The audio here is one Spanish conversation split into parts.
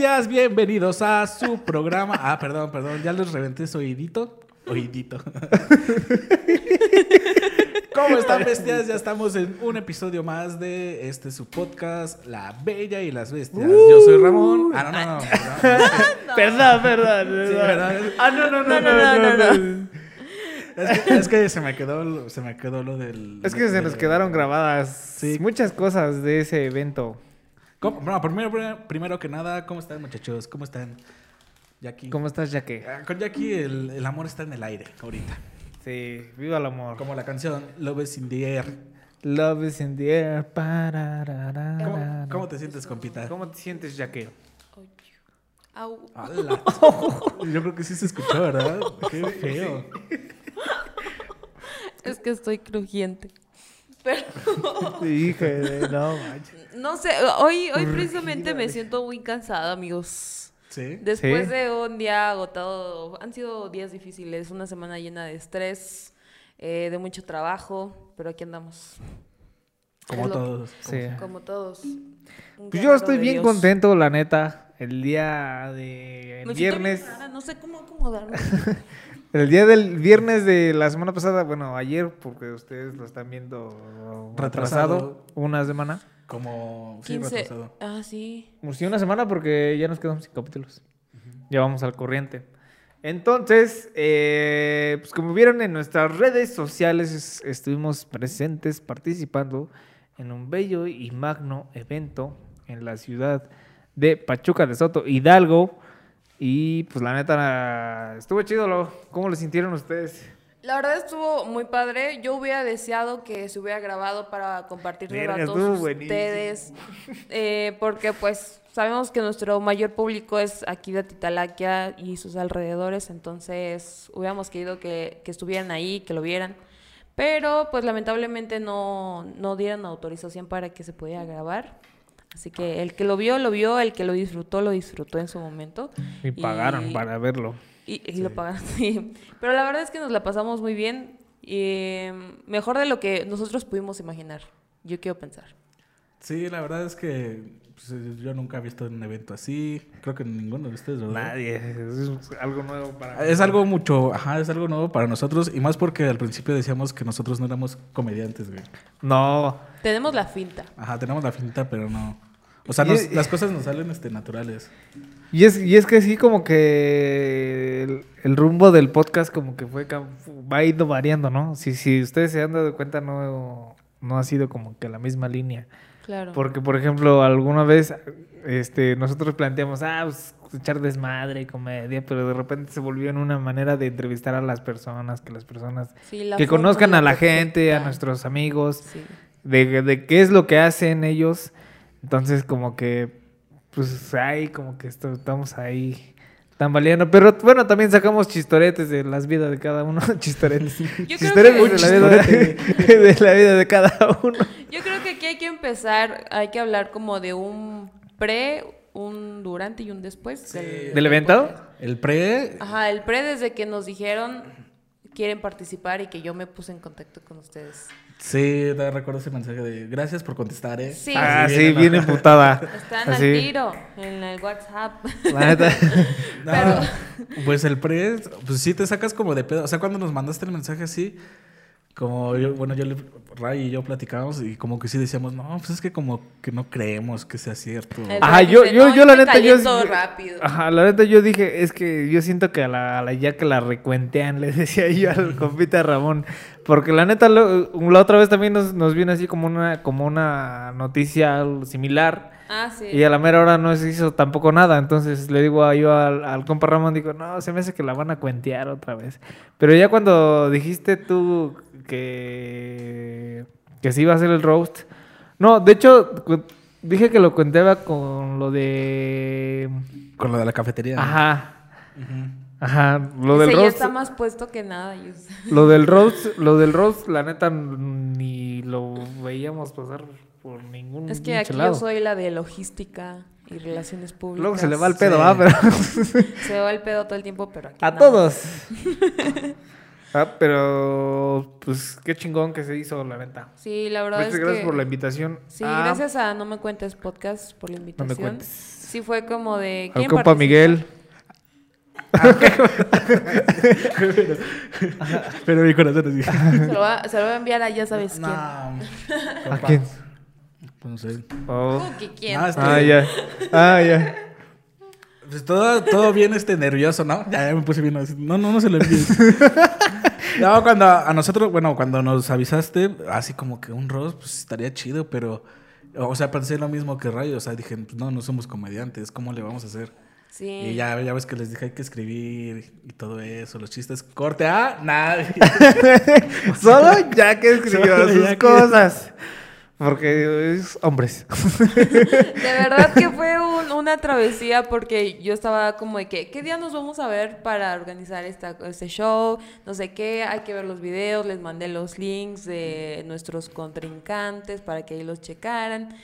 bestias, bienvenidos a su programa. Ah, perdón, perdón, ya les reventé su oídito. Oídito. ¿Cómo están, bestias? Ya estamos en un episodio más de este su podcast, La Bella y las Bestias. Yo soy Ramón. Ah, no, no, no. Perdón, perdón. Sí, ¿verdad? Ah, no, no, no, No, no, no, no, no. Es que, es que se me quedó, se me quedó lo del. Es que se nos quedaron grabadas Sí. muchas cosas de ese evento. ¿Cómo? Bueno, primero, primero que nada, ¿cómo están, muchachos? ¿Cómo están? Jackie. ¿Cómo estás, Jaque? Ah, Con Jackie el, el amor está en el aire ahorita. Sí, viva el amor. Como la canción Love is in the air. Love is in the air. ¿Cómo, cómo te sientes, compita? ¿Cómo te sientes? Au. ¡Hala! Yo creo que sí se escuchó, ¿verdad? Qué feo. Es que estoy crujiente. Pero Hija de no manches. no sé, hoy, hoy precisamente me siento muy cansada, amigos. ¿Sí? Después Sí. de un día agotado, han sido días difíciles, una semana llena de estrés, eh, de mucho trabajo, pero aquí andamos, Como Es lo- todos. Sí. como todos. Pues yo estoy bien Dios. contento, la neta. El día de el Me siento bien viernes. rara, no sé cómo acomodarme. El día del viernes de la semana pasada, bueno, ayer, porque ustedes lo están viendo Retrasado. retrasado, una semana. Como. Sí, 15. retrasado. Ah, sí. Pues sí, una semana porque ya nos quedamos sin capítulos. Ya vamos al corriente. Entonces, eh, pues como vieron en nuestras redes sociales, es- estuvimos presentes participando en un bello y magno evento en la ciudad de Pachuca de Soto, Hidalgo. Y pues la neta, estuvo chido. Lo, ¿Cómo lo sintieron ustedes? La verdad estuvo muy padre. Yo hubiera deseado que se hubiera grabado para compartirlo a todos ustedes. Eh, porque pues sabemos que nuestro mayor público es aquí de Titalaquia y sus alrededores. Entonces hubiéramos querido que, que estuvieran ahí, que lo vieran. Pero pues lamentablemente no, no dieron autorización para que se pudiera grabar. Así que el que lo vio, lo vio. El que lo disfrutó, lo disfrutó en su momento. Y pagaron Y- para verlo. y, y lo pagan, sí. Pero la verdad es que nos la pasamos muy bien. Y mm, mejor de lo que nosotros pudimos imaginar. Yo quiero pensar. Sí, la verdad es que pues, yo nunca he visto un evento así. Creo que ninguno de ustedes, ¿verdad? Nadie. Es algo nuevo para Es algo mucho, ajá, es algo nuevo para nosotros y más porque al principio decíamos que nosotros no éramos comediantes, güey. No. Tenemos la finta. Ajá, tenemos la finta, pero no. O sea, Y- las cosas nos salen este, naturales. Y es, y es que sí, como que el, el rumbo del podcast como que fue va ido variando, ¿no? Si, si ustedes se han dado cuenta, no, no ha sido como que la misma línea. Claro. Porque, por ejemplo, alguna vez este, nosotros planteamos, ah, pues, echar desmadre, comedia, pero de repente se volvió en una manera de entrevistar a las personas, que las personas Sí, la que conozcan a la gente, a nuestros amigos, Sí. de, de qué es lo que hacen ellos. Entonces, como que, pues ahí, como que esto- estamos ahí tambaleando. Pero bueno, también sacamos chistoretes de las vidas de cada uno. chistoretes. Yo creo chistoretes que- de, la vida, de la vida de cada uno. Yo creo que aquí hay que empezar, hay que hablar como de un pre, un durante y un después. del, ¿Del evento? El pre, Ajá, el pre desde que nos dijeron quieren participar y que yo me puse en contacto con ustedes. Sí, te recuerdo ese mensaje de gracias por contestar, ¿eh? Sí. Ah, Así sí, bien bien emputada. Están Así. al tiro en el WhatsApp. La neta. No, Pero- Pues el pre, pues sí te sacas como de pedo. O sea, cuando nos mandaste el mensaje así, como yo, bueno, yo, le- Ray y yo platicábamos y como que sí decíamos, no, pues es que como que no creemos que sea cierto. El Ajá, yo, dice, yo, "No, yo la neta, yo. caliento rápido". Ajá, la neta, yo dije, es que yo siento que a la, a la ya que la recuentean, le decía yo al compita Ramón. Porque la neta, lo- la otra vez también nos, nos vino así como una, como una noticia similar. Ah, sí. Y a la mera hora no se hizo tampoco nada. Entonces le digo a yo al, al compa Ramón, digo, no, se me hace que la van a cuentear otra vez. Pero ya cuando dijiste tú que, que sí iba a ser el roast. No, de hecho, dije que lo cuenteaba con lo de. Con lo de la cafetería. ¿no? Ajá. Ujú. Ajá. Lo Ese del ya roast. está más puesto que nada. Lo del roast, lo del roast, la neta, ni lo veíamos pasar por ningún Es que aquí lado. yo soy la de logística y relaciones públicas. Luego se le va el pedo, Sí. ¿ah? Pero Se va el pedo todo el tiempo, pero aquí a no. todos. Ah, pero pues qué chingón que se hizo, la neta. Sí, la verdad Muchas es gracias que... por la invitación. Sí, Ah, gracias a No Me Cuentes Podcast por la No invitación. me cuentes. Sí, fue como de... Al ¿quién compa participa? Miguel. Pero mi corazón es dije. Se lo, va, se lo voy a enviar a ya sabes quién. No. ¿A quién? Pues no sé. Oh. ¿Cómo que quién? No, este- Ah, ya. Ah, ya. Pues todo, todo bien este nervioso, ¿no? Ya, ya me puse bien así. No, no, no se lo envíes. no, cuando a nosotros, bueno, cuando nos avisaste, así como que un roast, pues estaría chido, pero, o sea, pensé lo mismo que Rayo, o sea, dije, pues no, no somos comediantes, ¿cómo le vamos a hacer? Sí. Y ya, ya ves que les dije hay que escribir y todo eso, los chistes, corte, ah, nada. Solo ya que escribió Solo sus que- cosas. Porque es hombres. De verdad que fue un- una travesía porque yo estaba como de que, ¿qué día nos vamos a ver para organizar esta, este show? No sé qué, hay que ver los videos, les mandé los links de nuestros contrincantes para que ahí los checaran.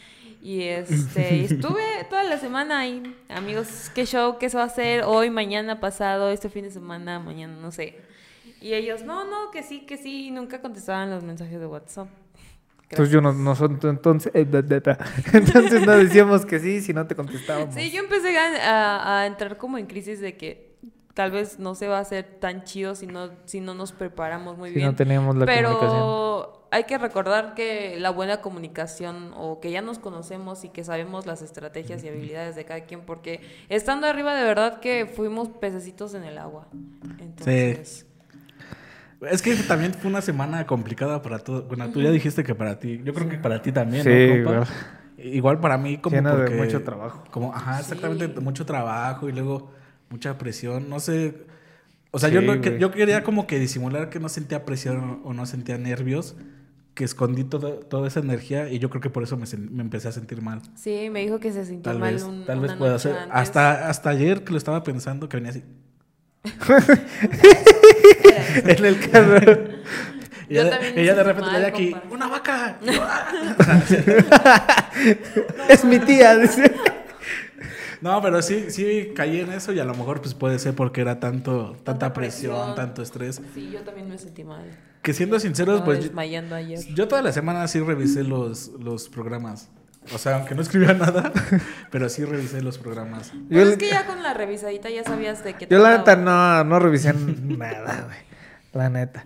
Y este, estuve toda la semana ahí, amigos, ¿qué show? ¿Qué se va a hacer hoy, mañana, pasado, este fin de semana, mañana, no sé? Y ellos, no, no, que sí, que sí, y nunca contestaban los mensajes de WhatsApp. Entonces yo no, no son entonces, eh, entonces no decíamos que sí si no te contestábamos. Sí, yo empecé a, a- entrar como en crisis de que tal vez no se va a hacer tan chido si no, si no nos preparamos muy si bien. no teníamos la Pero comunicación. Hay que recordar que la buena comunicación o que ya nos conocemos y que sabemos las estrategias y habilidades de cada quien, porque estando arriba de verdad que fuimos pececitos en el agua. Entonces, Es que también fue una semana complicada para todos. Bueno, tú ya dijiste que para ti. Yo creo que para ti también, Sí, ¿no, compa? igual. Igual para mí como Llena de porque- mucho trabajo. Como, ajá, exactamente, Sí. mucho trabajo y luego mucha presión. No sé. O sea, yo, Sí, no, que- yo quería como que disimular que no sentía presión o no sentía nervios. Que escondí todo- toda esa energía y yo creo que por eso me, me empecé a sentir mal. sí, me dijo que se sintió Tal mal vez, un- tal vez pueda antes. Hasta, hasta ayer que lo estaba pensando que venía así. en el carro. Y Yo ella, de repente mal, le aquí, compa. ¡una vaca! Es mi tía, dice. No, pero sí, sí caí en eso y a lo mejor pues puede ser porque era tanto, tanta, Tanta presión, presión. tanto estrés. Sí, yo también me sentí mal. Que siendo sinceros, pues yo, desmayando ayer. yo toda la semana sí revisé los, los programas. O sea, aunque no escribía nada, pero sí revisé los programas. Yo, Pues le- es que ya con la revisadita ya sabías de qué yo la neta no, no revisé nada, güey. La neta.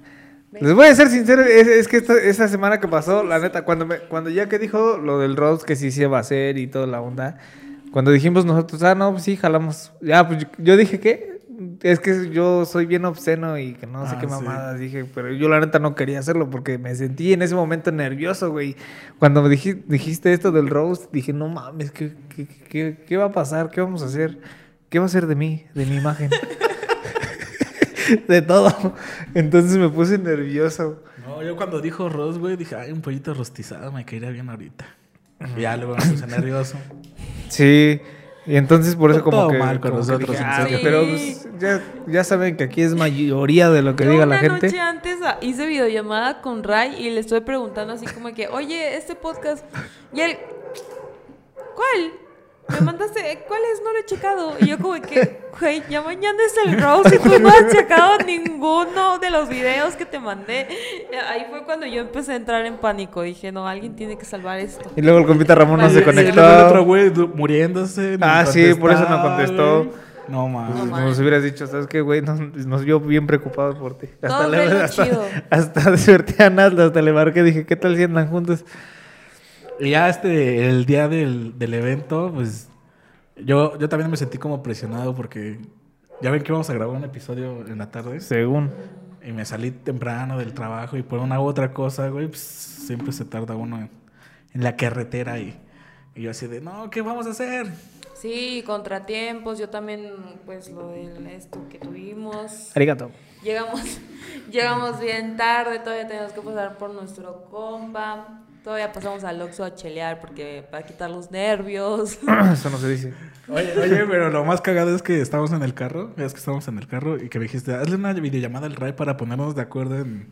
Les voy a ser sincero, es, es que esta, esa semana que pasó, la neta, cuando me, cuando ya que dijo lo del roast que sí se iba a hacer y toda la onda, cuando dijimos nosotros, ah, no, pues sí, jalamos. Ya, pues yo, dije que es que yo soy bien obsceno y que no sé Ah, qué sí. mamadas dije, pero yo la neta no quería hacerlo porque me sentí en ese momento nervioso, güey. Cuando me dij- dijiste esto del roast, dije, no mames, ¿qué, qué, qué, qué va a pasar? ¿Qué vamos a hacer? ¿Qué va a ser de mí, de mi imagen? de todo. Entonces me puse nervioso. No, yo cuando dijo Ross, güey, dije, ay, un pollito rostizado me caería bien ahorita. Y ya luego me puse nervioso. Sí. Y entonces por eso Todo como que... mal con como que nosotros, dije, en "Ah, serio". Pero pues, ya, ya saben que aquí es mayoría de lo que Yo diga una la gente. noche antes hice videollamada con Ray y le estoy preguntando así como que, oye, este podcast, y él, ¿cuál? Me mandaste, ¿cuál es? No lo he checado. Y yo como que, güey, ya mañana es el roast y tú no has checado ninguno de los videos que te mandé. Ahí fue cuando yo empecé a entrar en pánico. Dije, no, alguien tiene que salvar esto. Y luego el compita Ramón no se sí, Y luego el conectó. otro güey muriéndose. Ah, sí, por eso no contestó. güey. No mames. No Nos mames. hubieras dicho, ¿sabes qué, güey? Nos, nos vio bien preocupados por ti. Todo le- hasta, chido. hasta desperté a Nazla, hasta le marqué, dije, ¿qué tal si andan juntos? Y ya este, el día del, del evento, pues yo, yo también me sentí como presionado porque ya ven que íbamos a grabar un episodio en la tarde. Según. Y me salí temprano del trabajo y por una u otra cosa, güey, pues siempre se tarda uno en, en la carretera y, y yo así de, no, ¿qué vamos a hacer? Sí, contratiempos. Yo también, pues, lo de esto que tuvimos. Arigato. Llegamos, llegamos bien tarde, todavía tenemos que pasar por nuestro compa. Todavía pasamos al Oxxo a chelear porque para quitar los nervios. Eso no se dice. Oye, oye, pero lo más cagado es que estábamos en el carro, es que estábamos en el carro y que me dijiste, hazle una videollamada al Ray para ponernos de acuerdo en,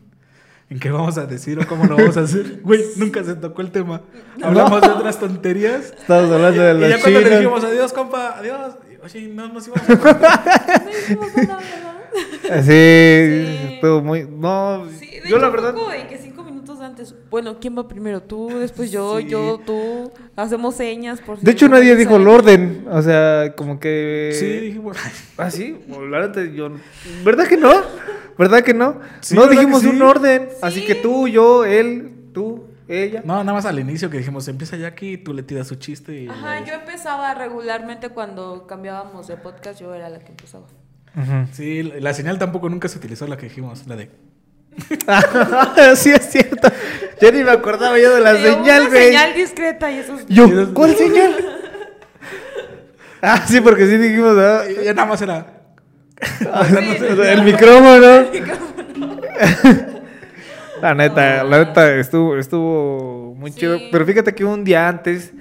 en qué vamos a decir o cómo lo vamos a hacer. Güey, nunca se tocó el tema. Hablamos de otras tonterías. Estamos hablando de Y los ya cuando le dijimos adiós, compa, adiós. y, Oye, no nos íbamos a... No ¿verdad? Sí. Sí. Estuvo muy. No, Sí, de yo hecho la verdad. que antes. Bueno, ¿quién va primero? Tú, después yo, Sí. yo, tú. Hacemos señas por si De hecho, nadie dijo el orden. O sea, como que. Sí, dije, bueno, Ah, sí. Yo. ¿Verdad que no? ¿Verdad que no? Sí, no ¿verdad que dijimos sí? un orden. Así Sí. que tú, yo, él, tú, ella. No, nada más al inicio que dijimos, empieza ya aquí, tú le tiras su chiste y... Ajá, yo empezaba regularmente cuando cambiábamos de podcast, yo era la que empezaba. Sí, la señal tampoco nunca se utilizó, la que dijimos, la de... sí, es cierto. Ya ni me acordaba yo de la Sí, señal, una güey. señal discreta y eso es... Yo, ¿cuál señal? ah, sí, porque sí dijimos, Y ya nada más era... el micrófono. La neta, la neta estuvo, estuvo muy Sí. chido. Pero fíjate que un día antes,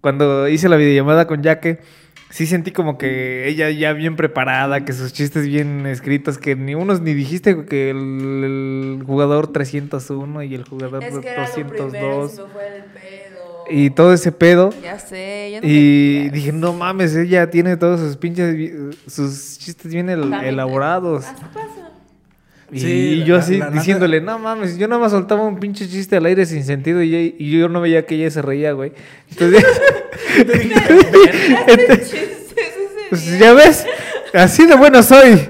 cuando hice la videollamada con Jaque, sí sentí como que ella ya bien preparada, que sus chistes bien escritos, que ni unos ni dijiste que el, el jugador 301 y el jugador Es que era lo primero, 202 se me fue el pedo. y todo ese pedo. Ya sé, ya no Y me dije, no mames, ella tiene todos sus pinches, sus chistes bien el- elaborados. Así pasa. Y Sí, yo la- así la diciéndole, no mames, yo nada más soltaba un pinche chiste al aire sin sentido y, ella- y yo no veía que ella se reía, güey. Entonces, ese pues, ya ves, así de bueno soy.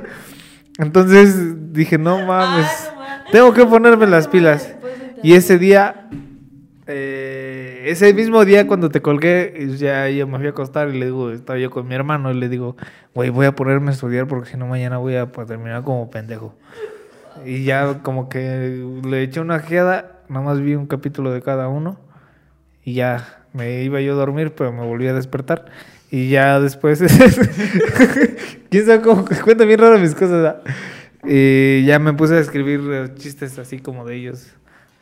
Entonces dije, no mames, Ah, no mames. tengo que ponerme las pilas. Y ese día, eh, ese mismo día cuando te colgué, ya yo me fui a acostar y le digo, estaba yo con mi hermano y le digo, güey, voy a ponerme a estudiar porque si no mañana voy a pues, terminar como pendejo. Y ya como que le eché una ojeada, nada más vi un capítulo de cada uno y ya me iba yo a dormir, pero me volví a despertar. Y ya después, quién sabe cómo, cuenta bien raro mis cosas. Y ya me puse a escribir chistes así como de ellos.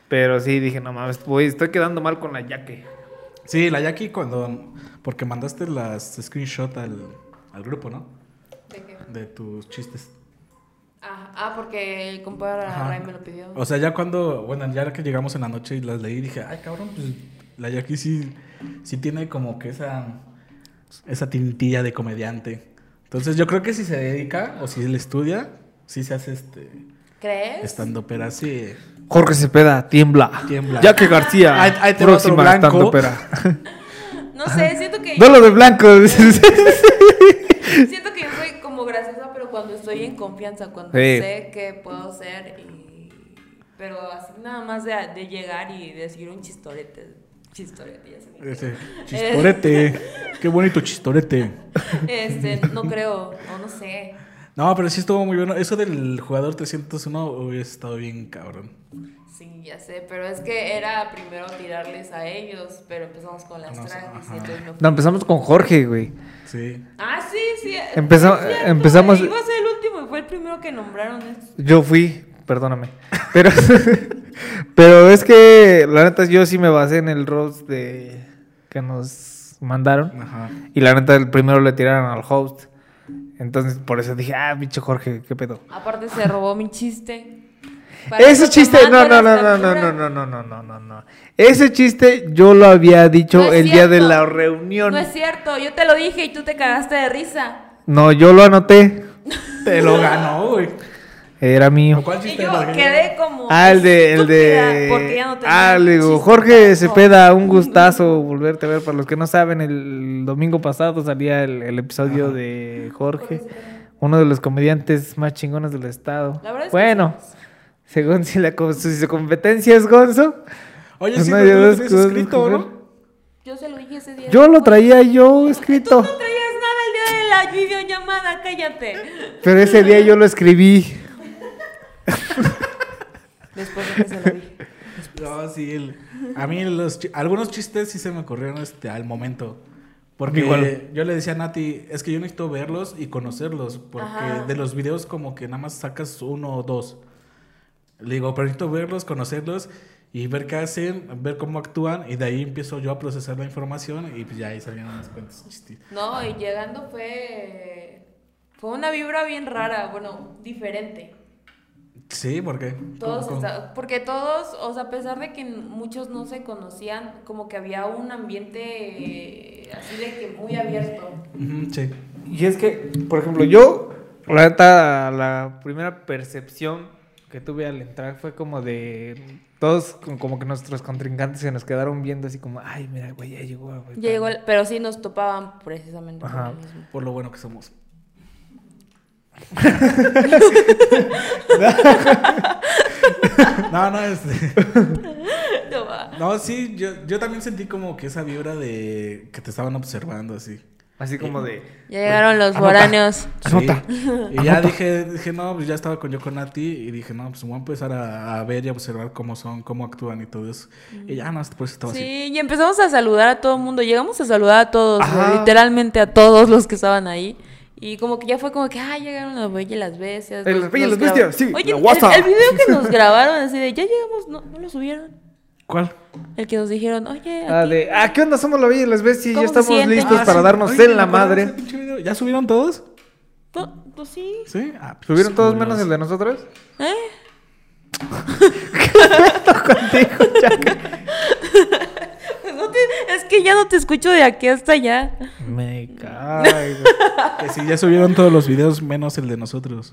Pero sí, dije, no mames, voy, estoy quedando mal con la yaque. Sí, la Jackie cuando... Porque mandaste las screenshot al, al grupo, ¿no? ¿De qué? De tus chistes. Ah, ah, porque el compadre Ajá. Ray me lo pidió. O sea, ya cuando... Bueno, ya que llegamos en la noche y las leí, dije, ay, cabrón, pues la Jackie sí, sí tiene como que esa... Esa tintilla de comediante. Entonces yo creo que si se dedica o si él estudia, sí se hace este... ¿Crees? Estando pero así... Jorge Cepeda, tiembla. Tiembla. Yaque García, Ahí- ahí te va otro próxima blanco. estandopera. No sé, siento que... Duelo de blanco. Siento que yo soy como graciosa, cuando estoy en confianza, cuando Sí. sé que puedo ser y... Pero así nada más de, de llegar y decir un chistorete. Chistorete, ya se me Ese Eh. chistorete. Qué bonito chistorete. Este, no creo, o no sé. No, pero sí estuvo muy bueno. Eso del jugador 301 hubiese estado bien cabrón. Sí, ya sé, pero es que era primero tirarles a ellos, pero empezamos con las No me fui. No, empezamos con Jorge, güey. Sí. Ah, Empezó- cierto, empezamos- Iba a ser el último y fue el primero que nombraron. Yo fui, perdóname. Pero, pero es que la neta yo sí me basé en el roast de que nos mandaron. Ajá. Y la neta el primero le tiraron al host. Entonces por eso dije, ah, bicho Jorge, qué pedo. Aparte se robó mi chiste. Ese chiste, no, no, no, no, no, capturas. no, no, no, no, no, no. Ese chiste yo lo había dicho No el día de la reunión. No es cierto, yo te lo dije y tú te cagaste de risa. No, yo lo anoté. Te lo ganó, güey. Era mío. ¿Cuál Y chiste yo era? quedé como. Ah, el de, el de. Porque ya no ah, le digo. Jorge No. Cepeda, un gustazo volverte a ver. Para los que no saben, el domingo pasado salía el, el episodio de Jorge, uno de los comediantes más chingones del estado. La verdad es que bueno, según si la si su competencia es Gonzo, Oye, Pues sí, no, tú lo escrito, que ¿no? Yo se lo dije ese día. yo lo traía yo Tú escrito, no traías nada el día de la videollamada, cállate. pero ese día yo lo escribí. Después de que se lo dije. No, sí, el- a mí los algunos chistes sí se me ocurrieron este, al momento. Porque Igual. yo le decía a Nati, es que yo necesito verlos y conocerlos, porque Ajá. de los videos como que nada más sacas uno o dos. Le digo, pero necesito verlos, conocerlos y ver qué hacen, ver cómo actúan y de ahí empiezo yo a procesar la información y pues ya ahí salían unas cuantas chistes. No, y llegando fue. Fue una vibra bien rara, bueno, diferente. Sí, porque Todos esta- porque todos, o sea, a pesar de que muchos no se conocían, como que había un ambiente eh, así de que muy abierto. sí. Y es que, por ejemplo, yo, la neta, la primera percepción que tuve al entrar fue como de. Todos, como- que nuestros contrincantes se nos quedaron viendo así como, ay, mira, güey, ya llegó, güey. Ya llegó el- pero sí nos topaban precisamente por Ajá. lo mismo. Por lo bueno que somos. no, no, este. No va. No, sí, yo, yo también sentí como que esa vibra de que te estaban observando así. Así como de. Ya llegaron los foráneos. Anota. Sí. Y ya dije, dije, no, pues ya estaba con yo con Nati y dije, no, pues voy a empezar a, a ver y a observar cómo son, cómo actúan y todo eso. Y ya, no, pues estaba así. Sí, y empezamos a saludar a todo el mundo. Llegamos a saludar a todos, Ajá. literalmente a todos los que estaban ahí. Y como que ya fue como que, ah, llegaron las bellas y las bestias. Nos- las bellas las bestias, sí, Oye, el, el video que nos grabaron así de, ya llegamos, no, no lo subieron. ¿Cuál? El que nos dijeron, oye, Ah, aquí- de, ah, ¿qué onda? Somos la Bella y las Bestias y ya ¿Cómo se estamos listos Ah, para sí. darnos Oye, en ¿me la de madre. ese pinche video? ¿Ya subieron todos? no, pues sí. Sí. Ah, pues, ¿Subieron todos menos el de nosotros? ¿Eh? No te- es que ya no te escucho de aquí hasta allá. Me caigo. Que sí, ya subieron todos los videos menos el de nosotros.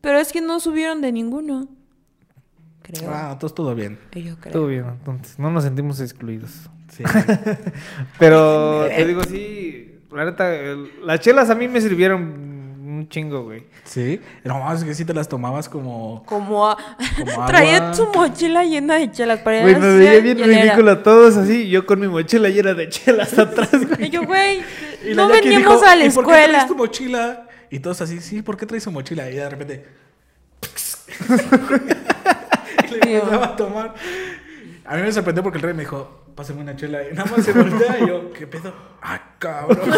Pero es que no subieron de ninguno. Creo. Ah, entonces todo bien. Yo creo. Todo bien, entonces. No nos sentimos excluidos. Sí. Pero te digo, sí, la neta, las chelas a mí me sirvieron un chingo, güey. sí. No, es que sí te las tomabas como. Como, a- Como traía su mochila llena de chelas para Güey, me veía bien hielera. ridículo todos así, yo con mi mochila llena de chelas atrás, Y güey. yo, güey, Y no venimos dijo, a la ¿Y por qué traes escuela. tu mochila? Y todos así, sí, ¿por qué traes su mochila? Y de repente. Empezaba a tomar. A mí me sorprendió porque el rey me dijo, pásame una chela. Y nada más se voltea y yo, ¿qué pedo? ¡Ah, cabrón!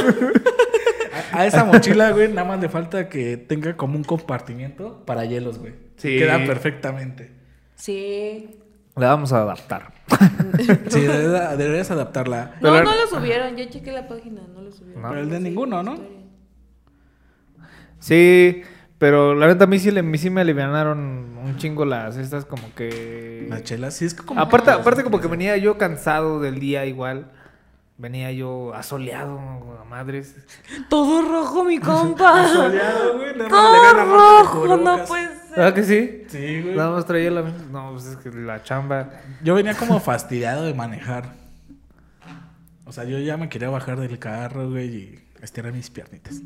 a, a esa mochila, güey, nada más le falta que tenga como un compartimiento para hielos, güey. Sí. Queda perfectamente. Sí. La vamos a adaptar. Sí, deberías, adaptarla. No, Pero- no lo subieron. Ya chequé la página, no lo subieron. No. Pero el de ninguno, ¿no? Sí, pero la neta a mí sí, le- a mí sí me alivianaron un chingo las estas como que... La chela, sí, es que como. Aparte, aparte como que venía yo cansado del día igual. Venía yo asoleado, a madres. Todo rojo, mi compa. Soleado, güey, nada más Todo rojo, no puede ser. ¿Verdad que sí? Sí, güey. Nada más traía la... No, pues es que la chamba... Yo venía como fastidiado de manejar. O sea, yo ya me quería bajar del carro, güey, y estirar mis piernitas.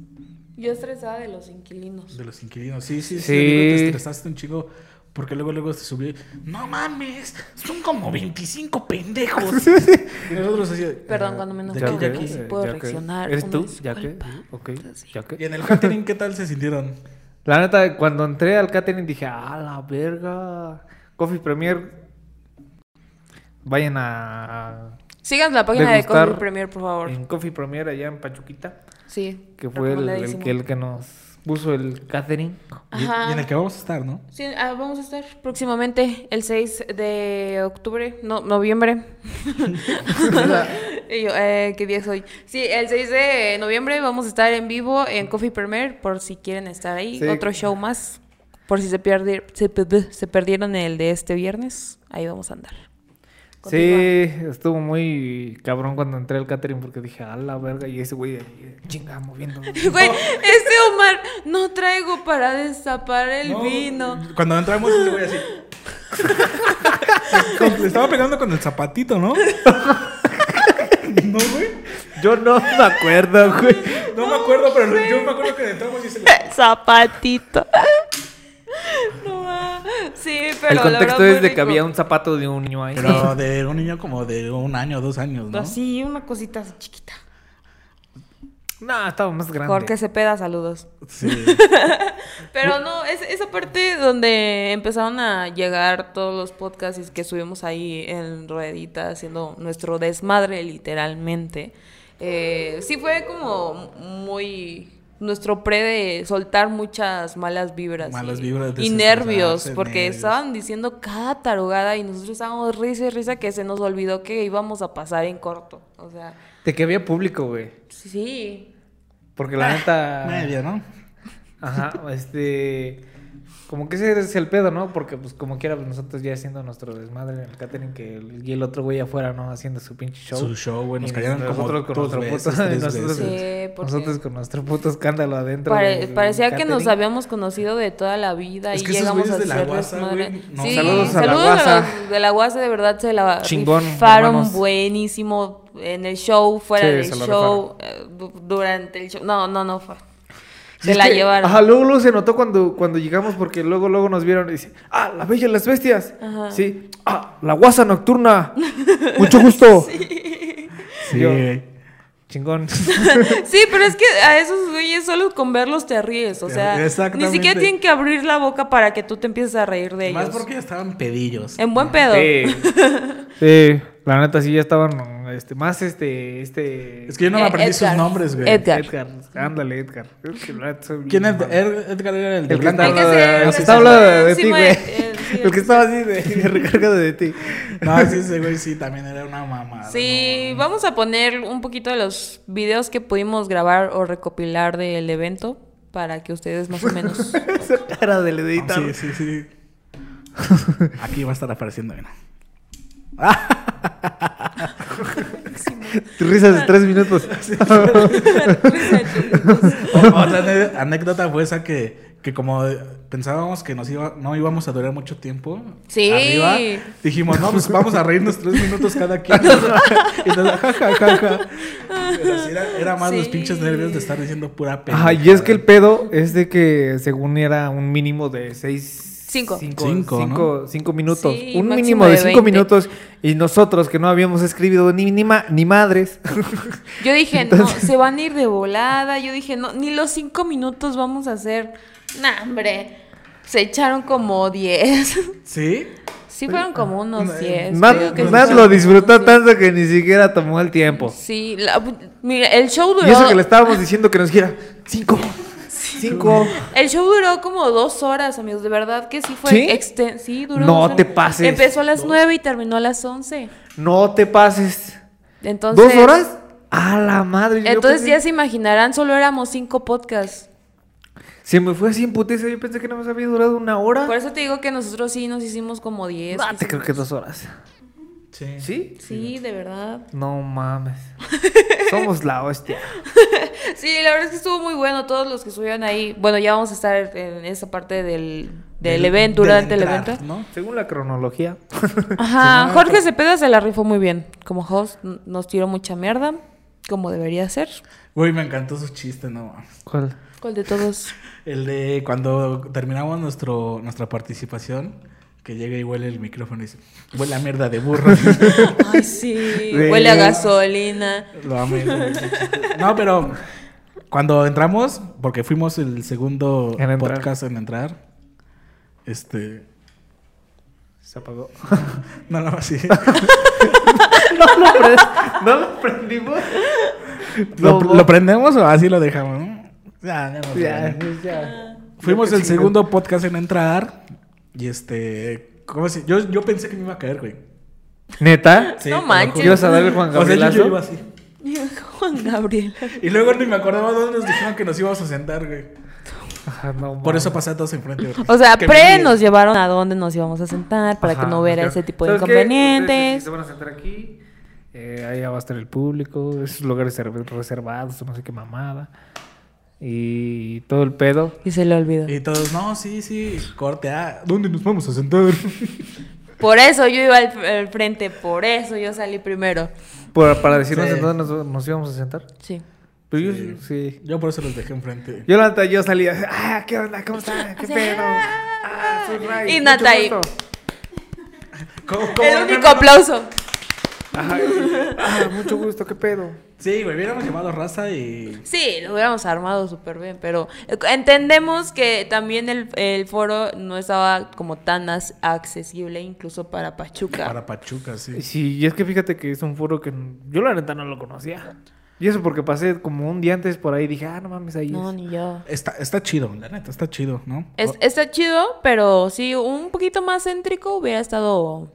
Yo estresada de los inquilinos. De los inquilinos. Sí, sí, sí. Te estresaste un chingo. Porque luego, luego te subí. No mames, son como 25 pendejos. y nosotros así. de, Perdón, "Ah, cuando menos de puedo, aquí, de que- aquí". sí puedo ya reaccionar, ¿Eres tú? ¿Ya que? Ok. ¿ya que? Y en el catering, ¿qué tal se sintieron? La neta, cuando entré al catering dije, ah, la verga. Coffee Premier. Vayan a... Sigan la página de Coffee Premier, por favor. En Coffee Premier allá en Pachuquita. Sí. Que fue el, el que, el que nos puso el catering. Y, Ajá. y en el que vamos a estar, ¿no? Sí, ah, vamos a estar próximamente el 6 de octubre, no, noviembre. Y yo, eh, ¿Qué día es hoy? Sí, el 6 de noviembre vamos a estar en vivo en Coffee Premier por si quieren estar ahí. Sí. Otro show más. Por si se, pierde, se, se perdieron el de este viernes, ahí vamos a andar. Sí, estuvo muy cabrón cuando entré al catering porque dije, a la verga. Y ese güey, ahí, chinga, moviendo. Güey, este Omar, no traigo para destapar el No, vino. Cuando entramos, ese güey así. Le estaba pegando con el zapatito, ¿no? no, güey. Yo no me acuerdo, güey. No me acuerdo, pero yo me acuerdo que entramos y se le. Zapatito. No, sí, pero el la contexto verdad, es de que había un zapato de un niño ahí. Pero de un niño como de un año, dos años, ¿no? Así, una cosita así chiquita. No, estaba más grande. Jorge Cepeda, saludos. Sí. Pero no, es, esa parte donde empezaron a llegar todos los podcasts que subimos ahí en Ruedita, haciendo nuestro desmadre literalmente. Eh, sí fue como muy nuestro pre de soltar muchas malas vibras. Malas y, vibras, Y desestresarse, nervios, porque nervios. estaban diciendo cada tarugada y nosotros estábamos risa y risa que se nos olvidó que íbamos a pasar en corto. O sea, De que había público, güey. sí. Porque la neta. Medio, ¿no? Ajá, este. Como que ese es el pedo, ¿no? Porque, pues, como quiera, pues, nosotros ya haciendo nuestro desmadre en el catering, que el, y el otro güey afuera, ¿no? Haciendo su pinche show. Su show, güey. Nos Y cayeron como nosotros con dos nuestro veces, puto- nosotros- veces. Sí, porque Nosotros con nuestro puto escándalo adentro. pare- del- parecía del que nos habíamos conocido de toda la vida Es y que esos llegamos a de la Guasa, desmadre. güey, no. Sí, Saludos a la Guasa. de la Guasa, de verdad se la Chingón, rifaron hermanos. buenísimo en el show, fuera Sí, del show, eh, du- durante el show. No, no, no fue. Sí, Se es la que, llevaron. Ajá, luego, luego se notó cuando, cuando llegamos porque luego, luego nos vieron y dicen, ah, la bella y las bestias. Ajá. Sí, ah, la guasa nocturna. Mucho gusto. Sí, Yo- güey. Chingón. Sí, pero es que a esos güeyes solo con verlos te ríes. O sea, ni siquiera tienen que abrir la boca para que tú te empieces a reír de Más ellos. porque ya estaban pedillos. En buen pedo. Sí. Sí, la neta sí ya estaban este, más este, este... Es que yo no me Eh, aprendí sus nombres, güey. Edgar. Edgar, ándale Edgar. ¿Quién es Edgar? Era el de El que está hablando de, ser- el que sí, está sí, hablando de, de sí, ti, güey. Eh, sí, El que estaba así de, de recargado de ti. No, sí, ese güey sí, también era una mamada. Sí, no. vamos a poner un poquito de los videos que pudimos grabar o recopilar del evento para que ustedes más o menos... Esa cara del editar. Sí, sí, sí. Aquí va a estar apareciendo, mira. Tu risa de tres minutos. Otra anécdota fue esa que, que como pensábamos que nos iba, no íbamos a durar mucho tiempo Sí. arriba, dijimos, no, pues vamos a reírnos tres minutos cada quien. y nos, ja, ja, ja, ja. Pero sí era, era más los pinches nervios de estar diciendo pura pena. Ajá, y es que el pedo es de que según era un mínimo de seis... Cinco. Cinco, Cinco, cinco- cinco minutos. Sí, un mínimo de, de cinco 20. minutos. Y nosotros que no habíamos escrito ni, ni, ma- ni madres. Yo dije, no, se van a ir de volada. Yo dije, no, ni los cinco minutos vamos a hacer. Nah, hombre. Se echaron como diez. ¿Sí? Sí, fueron como unos eh, diez. Nat, creo que sí Nat fueron lo disfrutó unos tanto que ni siquiera tomó el tiempo. Sí, la- mira, el show duró. Y eso que le estábamos diciendo que nos dijera cinco. Cinco. El show duró como dos horas, amigos. De verdad que sí fue ¿Sí? exten- Sí, duró. No dos horas. te pases. Empezó a las nueve y terminó a las once. No te pases. Entonces. ¿Dos horas? A la madre. Entonces pensé- ya se imaginarán, solo éramos cinco podcasts. Se me fue así en putiza. Yo pensé que no me había durado una hora. Por eso te digo que nosotros sí nos hicimos como diez. No, te creo que dos horas. Sí. ¿Sí? Sí, de verdad. No mames. Somos la hostia. Sí, la verdad es que estuvo muy bueno. Todos los que estuvieron ahí. Bueno, ya vamos a estar en esa parte del, del evento, del durante el evento. ¿no? Según la cronología. Ajá, Jorge Cepeda se la rifó muy bien. Como host, nos tiró mucha mierda, como debería ser. Güey, me encantó su chiste, no mames. ¿Cuál? ¿Cuál de todos? El de cuando terminamos nuestro, nuestra participación, que llega y huele el micrófono y dice, huele a mierda de burro. Ay, sí. Huele a gasolina. Lo amé. No, pero cuando entramos, porque fuimos el segundo En podcast en entrar, este... Se apagó. No, no, sí. ¿No lo prendimos? ¿Lo, No, lo prendemos o así lo dejamos? no? Ya, ya no Ya. Fuimos el segundo podcast en entrar y este... ¿Cómo se? Yo, yo pensé que me iba a caer, güey. ¿Neta? Sí, No manches. ¿Ibas a darle Juan O sea, yo, iba así. Juan Gabriel. Y luego ni me acordaba dónde nos dijeron que nos íbamos a sentar, güey. Ajá, no, Por eso pasé a todos enfrente. güey. O sea, Que pre me- nos llevaron a dónde nos íbamos a sentar para que no hubiera ese tipo de inconvenientes. Se van a sentar aquí. Eh, ahí va a estar el público. Esos lugares reser- reservados, no sé qué mamada. Y todo el pedo. Y se le olvidó. Y todos, no, sí, sí, corte. Ah, ¿dónde nos vamos a sentar? Por eso yo iba al, al frente, por eso yo salí primero. Por- para decirnos Sí. en dónde nos, nos íbamos a sentar. Sí. Pero yo Sí. sí. Yo por eso los dejé enfrente. Yo la yo salía. Ah, ¿qué onda? ¿Cómo están? ¿Qué Así, pedo? ah. Ah, soy Ray. Y mucho Nata ahí. gusto. ¿Cómo- cómo El único no, no? aplauso. Ajá. Ah, mucho gusto, ¿qué pedo? Sí, güey, hubiéramos llamado raza y. Sí, lo hubiéramos armado súper bien, pero eh, entendemos que también el, el foro no estaba como tan accesible incluso para Pachuca. Para Pachuca, sí. Sí, y es que fíjate que es un foro que yo la neta no lo conocía. Y eso porque pasé como un día antes por ahí y dije, ah, no mames, ahí No, es. ni yo. Está, está chido, la neta, está chido, ¿no? Es- está chido, pero sí, un poquito más céntrico hubiera estado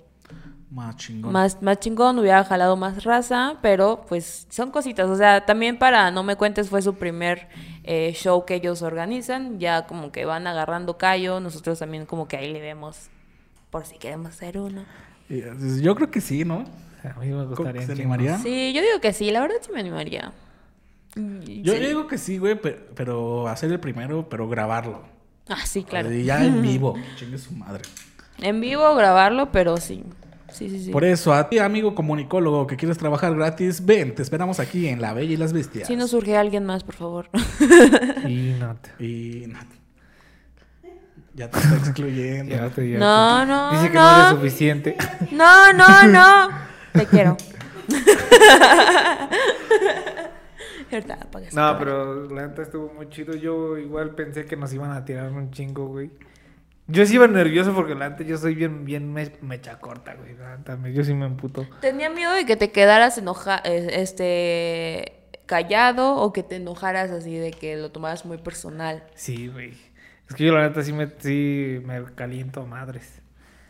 Más chingón. más, más chingón, hubiera jalado más raza, pero pues son cositas. O sea, también para No Me Cuentes fue su primer eh, show que ellos organizan. Ya como que van agarrando callo. Nosotros también como que ahí le vemos por si queremos hacer uno. Eh, Yo creo que sí, ¿no? A mí me gustaría. ¿Se animaría? Sí, yo digo que sí, la verdad sí me animaría. Y- Yo sí. digo que sí, güey, pe- pero, hacer el primero, pero grabarlo. Ah, sí, claro. Y ya en vivo. Chingue su madre. En vivo grabarlo, pero sí. Sí, sí, sí. Por eso, a ti, amigo comunicólogo que quieres trabajar gratis, ven, te esperamos aquí en La Bella y las Bestias. Si nos surge alguien más, por favor. Y nada. Ya te está excluyendo. ya te- ya No, te- no, Dice que no. no eres suficiente. No, no, no. Te quiero. No, pero la neta estuvo muy chido. Yo igual pensé que nos iban a tirar un chingo, güey. Yo sí iba nervioso porque la neta yo soy bien, bien me- mecha corta, güey. La yo sí me emputo. Tenía miedo de que te quedaras enoja eh, este callado o que te enojaras así de que lo tomaras muy personal. Sí, güey. Es que yo la neta sí me, sí me caliento a madres.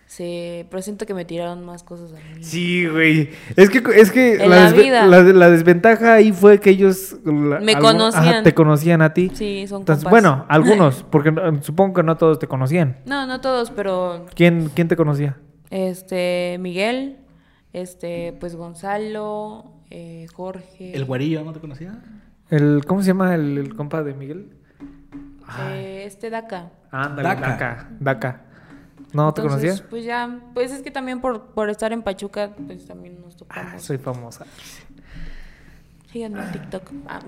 Sí, pero siento que me tiraron más cosas a mí. Sí, güey. Es que, es que la, la desve- vida. la- la desventaja ahí fue que ellos... la- Me conocían. te conocían a ti. Sí, son Entonces, compas. bueno, algunos, porque supongo que no todos te conocían. No, no todos, pero ¿Quién, quién te conocía? este Miguel, este pues Gonzalo, eh, Jorge, ¿El güerillo no te conocía? El, ¿Cómo se llama el, el compa de Miguel? eh, este Daca. Ándale, Daca. Daca. Daca. ¿No te Entonces, conocía? Pues ya, pues es que también por, por estar en Pachuca, pues también nos Ah, topamos. soy famosa. Síganme en TikTok. Ah.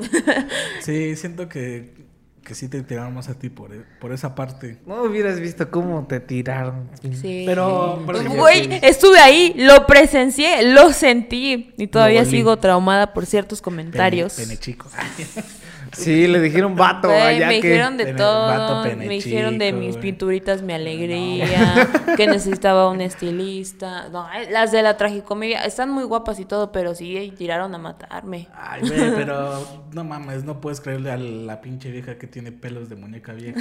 Sí, siento que, que sí te tiraron más a ti por, por esa parte. No hubieras visto cómo te tiraron. Sí. Pero, ejemplo, Güey, estuve ahí, lo presencié, lo sentí y todavía sigo traumada por ciertos comentarios. Pene, pene chico. Sí, le dijeron vato Güey, allá me que... dijeron de todo, vato pene me dijeron de mis pinturitas mi alegría, que necesitaba un estilista. No, eh, las de la tragicomedia están muy guapas y todo, pero sí tiraron a matarme. Ay, güey, pero no mames, no puedes creerle a la pinche vieja que tiene pelos de muñeca vieja.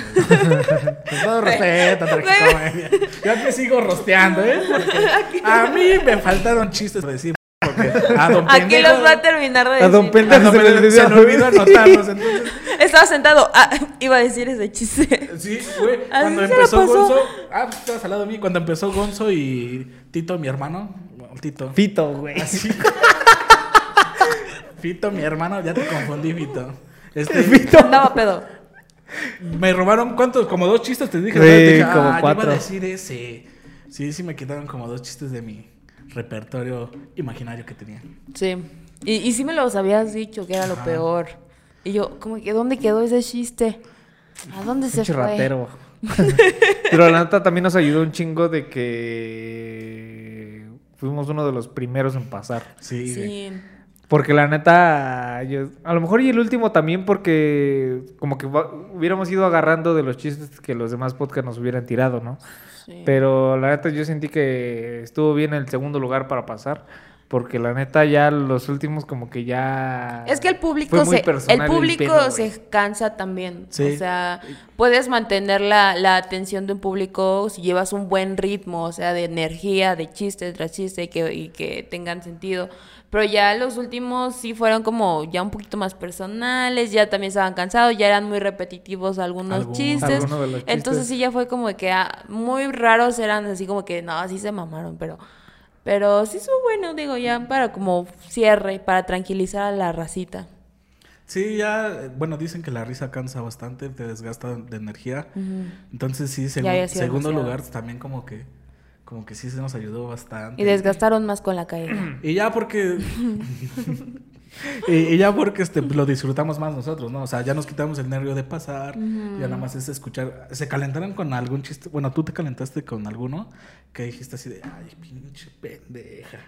Con todo respeto, tragicomedia. Yo te sigo rosteando, ¿eh? Porque a mí me faltaron chistes por decir. Porque a don Aquí pendejo. los va a terminar de decir. A don pendejo. a don se le pendejo se olvidó. anotarlos. Entonces, Estaba sentado, ah, iba a decir ese chiste. sí, güey. Cuando empezó. Gonzo. Ah, pues, estabas al lado de mí. Cuando empezó Gonzo y Tito, mi hermano. bueno, Tito. Fito, güey. Así. Fito, mi hermano, ya te confundí, Fito. Este, Andaba pedo. Me robaron, ¿cuántos? Como dos chistes te dije. Sí. Te dije, como "Ah, yo cuatro". iba a decir ese. Sí, sí me quitaron como dos chistes de mi repertorio imaginario que tenía. Sí. Y, y sí me los habías dicho que era lo peor. Y yo, como que, ¿dónde quedó ese chiste? ¿A dónde se fue? ratero. Pero la neta también nos ayudó un chingo de que fuimos uno de los primeros en pasar. Sí, güey. Porque la neta, yo- a lo mejor y el último también porque como que va- hubiéramos ido agarrando de los chistes que los demás podcasts nos hubieran tirado, ¿no? sí. Pero la neta yo sentí que estuvo bien el segundo lugar para pasar. Porque la neta ya los últimos como que ya... Es que el fue público muy se, el público pedo, se cansa también. Sí. O sea, puedes mantener la, la atención de un público si llevas un buen ritmo, o sea, de energía, de chiste tras chiste y que, y que tengan sentido. Pero ya los últimos sí fueron como ya un poquito más personales, ya también estaban cansados, ya eran muy repetitivos algunos Algunos. chistes. Algunos de los Entonces chistes. sí ya fue como que ah, muy raros eran así como que no, así se mamaron, pero pero sí estuvo bueno, digo, ya para como cierre, para tranquilizar a la racita. Sí, ya, bueno, dicen que la risa cansa bastante, te desgasta de energía. Entonces sí, segu- segundo lugar también como que, como que sí se nos ayudó bastante. Y desgastaron más con la caída. Y ya porque. y, y ya porque este, lo disfrutamos más nosotros, ¿no? O sea, ya nos quitamos el nervio de pasar. Ya nada más es escuchar. ¿Se calentaron con algún chiste? Bueno, tú te calentaste con alguno que dijiste así de, ay, pinche pendeja.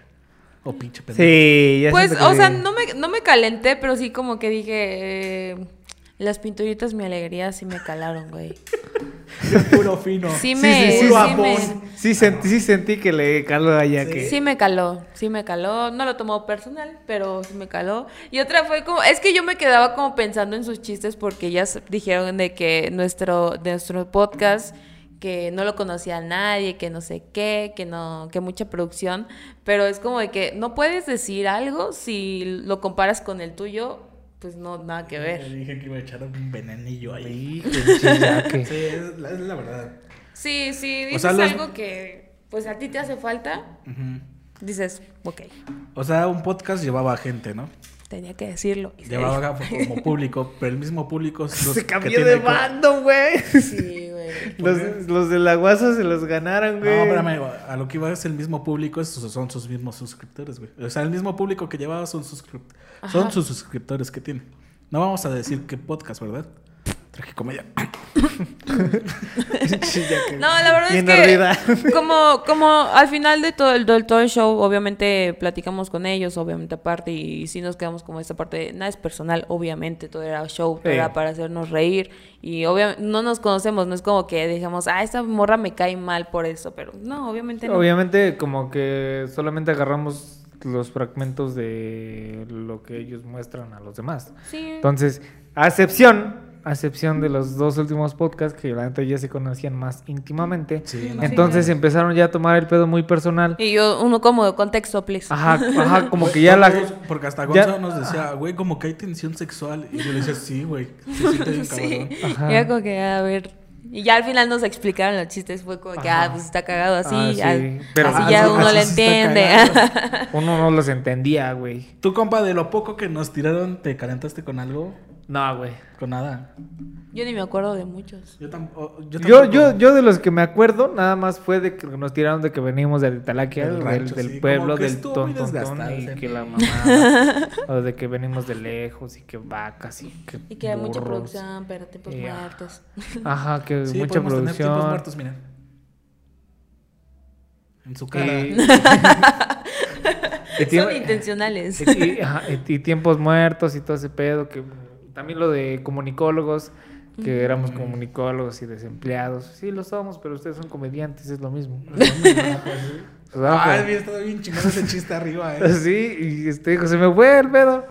O pinche pendeja. Sí, ya Pues, o sea, no me, no me calenté, pero sí como que dije... eh, las pinturitas mi alegría sí me calaron, güey. Puro fino. Sí Sí, me... sí, Sí, sí, me, Sí sentí, sí sentí que le caló allá Sí. que... sí me caló, sí me caló. No lo tomó personal, pero sí me caló. Y otra fue como... Es que yo me quedaba como pensando en sus chistes porque ellas dijeron de que nuestro, de nuestro podcast que no lo conocía a nadie, que no sé qué, que no, que mucha producción, pero es como de que no puedes decir algo si lo comparas con el tuyo, pues no, nada que Le ver. dije que iba a echar un venenillo ahí. Chillaque. Sí, es la, es la verdad. Sí, sí, O dices sea, los- algo que pues a ti te hace falta, dices, ok, O sea, un podcast llevaba gente, ¿no? tenía que decirlo. Llevaba como público, pero el mismo público Se cambió de bando, güey. Sí, güey. Los, los de la guasa se los ganaron, No, güey. espérame, a lo que iba es el mismo público, esos son sus mismos suscriptores, güey. O sea, el mismo público que llevaba son, son sus suscriptores que tiene. No vamos a decir qué podcast, ¿verdad? Tragicomedia. Chillaque. No, la verdad Bien es que como, como al final de todo el, del todo el show, obviamente platicamos con ellos, obviamente aparte, y sí nos quedamos como esta parte, de, nada es personal, obviamente, todo era show, todo Sí. era para hacernos reír, y obviamente no nos conocemos, no es como que digamos, ah, esta morra me cae mal por eso, pero no, obviamente no. Obviamente, como que solamente agarramos los fragmentos de lo que ellos muestran a los demás. Sí. Entonces, a excepción, a excepción de los dos últimos podcasts que la neta ya se conocían más íntimamente. Sí, no. Entonces empezaron ya a tomar el pedo muy personal. Y yo, uno como de contexto, please. Ajá, ajá, como que ya la... Porque hasta ya- Gonzalo nos decía, güey, como que hay tensión sexual. Y yo le decía, sí, güey. Sí. cabrón. Ajá. Y era como que, a ver. Y ya al final nos explicaron los chistes, fue como que, ah, pues está cagado así, Ah, ya- sí. Pero así así- ya uno así le sí está entiende. Uno no los entendía, güey. ¿Tú, compa, de lo poco que nos tiraron, te calentaste con algo? No, güey. Con nada. Yo ni me acuerdo de muchos. Yo, tam- o- yo Yo, tampoco. yo, yo de los que me acuerdo, nada más fue de que nos tiraron de que venimos de Talaquia, Del del, rancho, del sí, pueblo, del tontontón desgastado y que la mamá, o de que venimos de lejos y que vacas y que Y que hay mucha burros. producción, pero tiempos Y, ah, muertos. Ajá, que Sí, mucha podemos tener tiempos producción. muertos, miren. En su cara. Y, y Son intencionales. y- y- ajá, y- y tiempos muertos y todo ese pedo, que también lo de comunicólogos, que éramos comunicólogos y desempleados. Sí, lo somos, pero ustedes son comediantes, es lo mismo. Pero- bien, estado bien chingón ese chiste arriba, eh. Sí, y este, se me fue el pedo.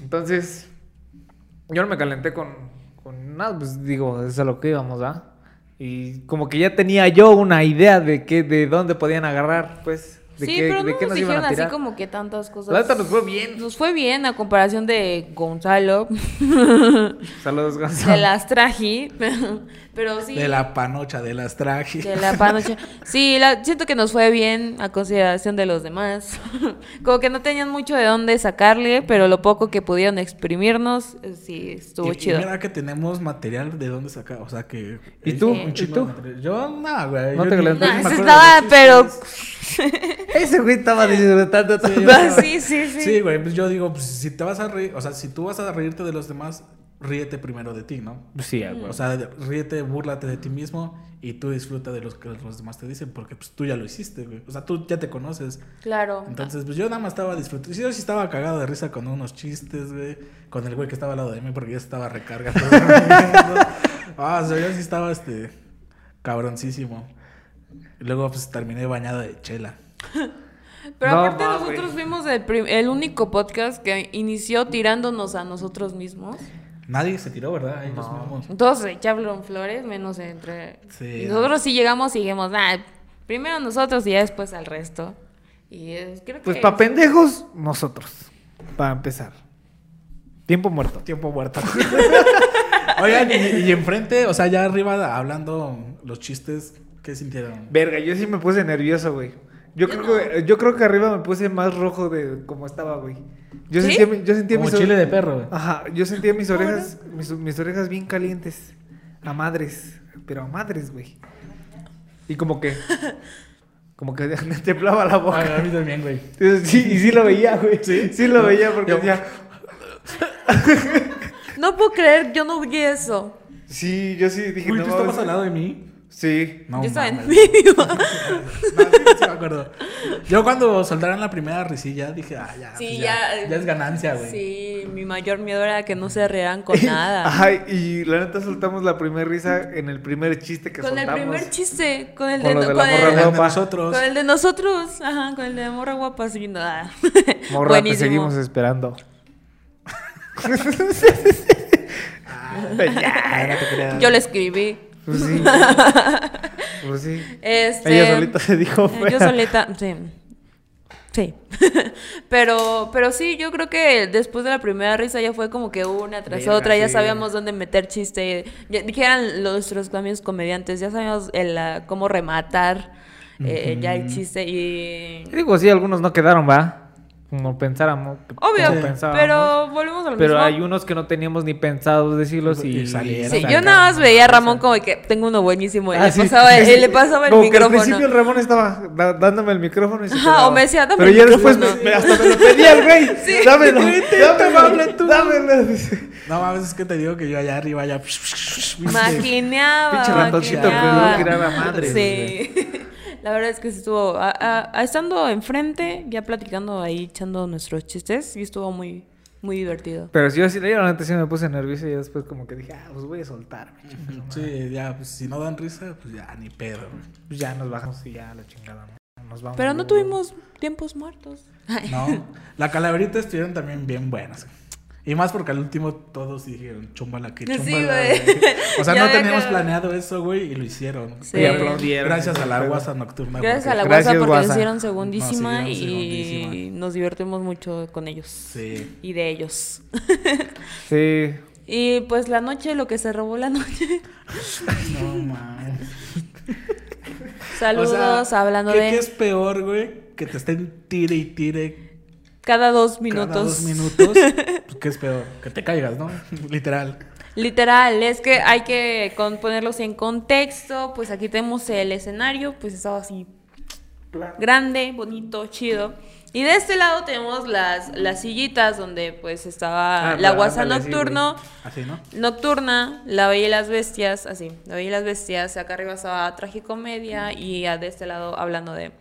Entonces, yo no me calenté con, con nada, pues digo, es a lo que íbamos, ¿ah? Y como que ya tenía yo una idea de qué, de dónde podían agarrar, pues, de sí, qué, pero de no qué nos nos dijeron así como que tantas cosas. La nos fue bien. Nos fue bien a comparación de Gonzalo, Saludos, Gonzalo. de las Traji, pero sí. De la panocha, de las trajes. de la panocha. Sí, la- siento que nos fue bien a consideración de los demás. Como que no tenían mucho de dónde sacarle, pero lo poco que pudieron exprimirnos, eh, sí, estuvo Y- y chido. mira que tenemos material de dónde sacar, o sea que... ¿Y tú? un ¿Y tú? Yo, no, güey. ¿No yo te ni No, estaba, pero... Ese güey estaba disfrutando todo. Ah, sí, sí, sí. Sí, güey, pues yo digo, pues si te vas a reír, o sea, si tú vas a reírte de los demás, ríete primero de ti, ¿no? Sí, güey. O sea, ríete, búrlate de ti mismo y tú disfruta de lo que los demás te dicen, porque pues tú ya lo hiciste, güey. O sea, tú ya te conoces. Claro. Entonces, pues yo nada más estaba disfrutando. Sí, yo sí estaba cagado de risa con unos chistes, güey. Con el güey que estaba al lado de mí porque ya estaba recarga. ah, o sea, yo sí estaba, este, cabroncísimo. Y luego, pues terminé bañado de chela. Pero No aparte nosotros fuimos el, el único podcast que inició tirándonos a nosotros mismos. Nadie se tiró, ¿verdad? Nos No. Todos se echaron flores, menos entre... Sí, y no. nosotros sí llegamos y dijimos, ah, primero nosotros y ya después al resto. Y es- creo Pues que... para pendejos, nosotros. Para empezar. Tiempo muerto. Tiempo muerto. Oigan, y, y enfrente, o sea, ya arriba hablando los chistes, ¿qué sintieron? Verga, yo sí me puse nervioso, güey. Yo, Yo creo que, yo creo que arriba me puse más rojo de como estaba, güey. Yo ¿Sí? sentía, mi- yo sentía Como mis chile de perro, güey. Ajá, yo sentía mis orejas, mis, mis orejas bien calientes. A madres. Pero a madres, güey. Y como que. Como que me temblaba la boca. Ah, a mí también, güey. Sí, y sí lo veía, güey. ¿Sí? Sí lo veía porque Yo- decía. No puedo creer, yo no vi eso. Sí, yo sí dije. Uy, no, ¿tú estabas al lado de mí? Sí. No, yo estaba en medio. No, sí, sí me acuerdo. Yo cuando soltaron la primera risilla dije, ah, ya, Sí, pues ya. ya es ganancia, güey. Sí, mi mayor miedo era que no se rean con nada. Ajá, y la neta soltamos la primera risa en el primer chiste que Con el soltamos. primer chiste, con el Con de, lo de con la morra el- de nosotros. Con el de nosotros, ajá, con el de morra guapa, sí, no, ah. Morra, te Buenísimo. seguimos esperando. Ah, no te. Yo le escribí. Pues sí. pues sí. Este, Ella solita se dijo. Eh, Yo fea. solita, sí. Sí. pero, pero sí, yo creo que después de la primera risa ya fue como que una tras otra, ya sí. sabíamos dónde meter chiste. Ya, dijeran los- nuestros amigos comediantes, ya sabíamos el, ah, cómo rematar eh, ya el chiste y... Digo, sí, algunos no quedaron, va. Como pensáramos. Obvio, pensábamos. pero volvemos al Pero mismo. hay unos que no teníamos ni pensado decirlos y, Y salieron. Sí, yo nada más veía a Ramón como que tengo uno buenísimo y Ah, le, sí. pasaba, y le pasaba el Como que al micrófono. principio el Ramón estaba da- dándome el micrófono y se Ajá, o me decía, "Dame Pero el ya después me, micrófono". me- hasta me lo pedía el güey. Sí. Dámelo, habla tú. dámelo. No mames, es que te digo que yo allá arriba ya. Maquineaba. Pinche ratoncito que no Sí. La verdad es que sí estuvo. a- a- a- estando enfrente, ya platicando ahí, echando nuestros chistes, y estuvo muy, muy divertido. Pero sí, yo sí, la neta sí me puse nervioso y después como que dije, ah, pues voy a soltarme. Sí, ya, pues si no dan risa, pues ya, ni pedo. Pues ya nos bajamos y ya la chingada, ¿no? Nos vamos. Pero no luego. tuvimos tiempos muertos. No, la calaverita estuvieron también bien buenas. Y más porque al último todos dijeron, chúmbala que Sí, chúmbala. güey. güey". O sea, Ya no teníamos que- planeado eso, güey, y lo hicieron. Sí. Y aplaudieron. Gracias a la guasa nocturna. Gracias a la Gracias, guasa porque guasa. nos hicieron segundísima y segundísima. nos divertimos mucho con ellos. Sí. Y de ellos. Sí. Y pues la noche, lo que se robó la noche. No mames. Saludos, O sea, hablando ¿qué, de ¿Qué es peor, güey? Que te estén tire y tire cada dos minutos. cada dos minutos. Pues, ¿Qué es peor? Que te caigas, ¿no? Literal. Literal, es que hay que con- ponerlos en contexto. Pues aquí tenemos el escenario, pues estaba así grande, bonito, chido. Y de este lado tenemos las, las sillitas donde pues estaba Ah, la guasa nocturno, Así, ¿no? nocturna, la bella y las bestias, así, la bella y las bestias, acá arriba estaba tragicomedia y a- de este lado hablando de...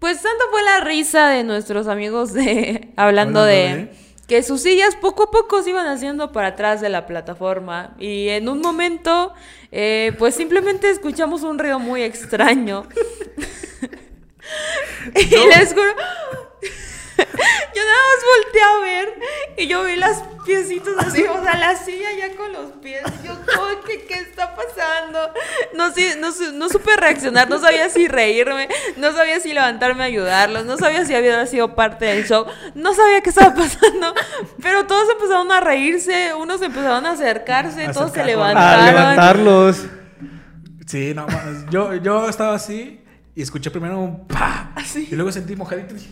Pues tanta fue la risa de nuestros amigos de hablando Hablando de de- que sus sillas poco a poco se iban haciendo para atrás de la plataforma y en un momento eh, pues simplemente escuchamos un ruido muy extraño. Y les juro yo nada más volteé a ver y yo vi las piecitos así, o sea, la silla ya con los pies. y Yo, como que, ¿qué está pasando? No, supe reaccionar, no sabía si reírme, no sabía si levantarme a ayudarlos, no sabía si había sido parte del show, no sabía qué estaba pasando, pero todos empezaron a reírse, unos empezaron a acercarse, todos se Acercar levantaron. A levantarlos. Sí, no. Yo, yo estaba así y escuché primero un pa. Y luego sentí mojadito. y dije,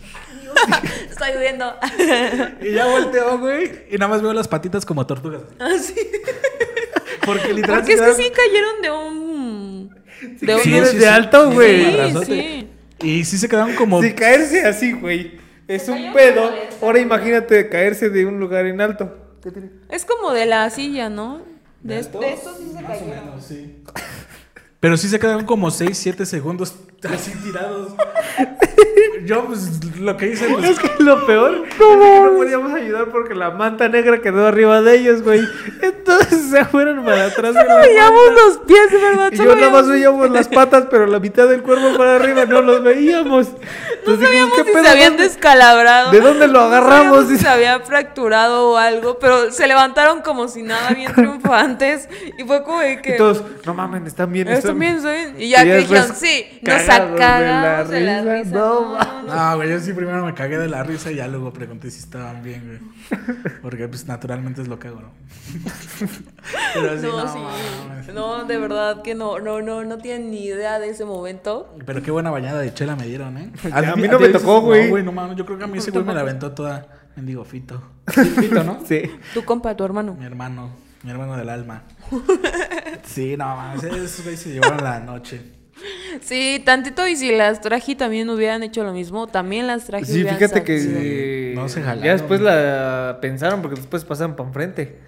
Estoy viendo. Y ya volteó, güey. Y nada más veo las patitas como tortugas. Así. Porque literal. Porque es que sí cayeron de un. De un. Sí, desde alto, güey. Sí, sí. Y sí se quedaron como. Si caerse así, güey, es Se un pedo. de Ahora imagínate caerse de un lugar en alto. Es como de la silla, ¿no? De, ¿De esto, de estos sí se Más o cayeron. menos, sí. Pero sí se quedaron como 6, 7 segundos así tirados. Yo, pues, lo que hice, pues. Es que lo peor es que no podíamos ayudar porque la manta negra quedó arriba de ellos, güey. Entonces se fueron para atrás la Veíamos manta. los pies, verdad. Y solo yo nada más veíamos- las patas, pero la mitad del cuerpo para arriba no los veíamos. No Entonces sabíamos ¿qué si pedo? se habían ¿Dónde- descalabrado. ¿De dónde lo No agarramos? si se había fracturado o algo, pero se levantaron como si nada, bien triunfantes. Y fue como de que. Y todos, no mamen, están bien. "Esto están bien, soy-". Y ya que dijeron, sí, nos cagados de la risa. No, no, no. No, güey, yo sí primero me cagué de la risa y ya luego pregunté si estaban bien, güey. Porque, pues, naturalmente es lo que hago, ¿no? Pero No, no, sí. mames. No, de verdad que no, no, no, no tienen ni idea de ese momento. Pero qué buena bañada de chela me dieron, ¿eh? A mí no me dices, tocó, güey. No, güey, no mames, yo creo que a mí ese güey me la aventó toda. Mendigo Fito. Fito, ¿no? Sí. Tu compa, tu hermano. Mi hermano, mi hermano del alma. Sí, no mames, esos güeyes se llevaron la noche. Sí, tantito y si las traje también hubieran hecho lo mismo, también las traje Sí, fíjate que No se jalaron. ya después la pensaron porque después pasaron para enfrente.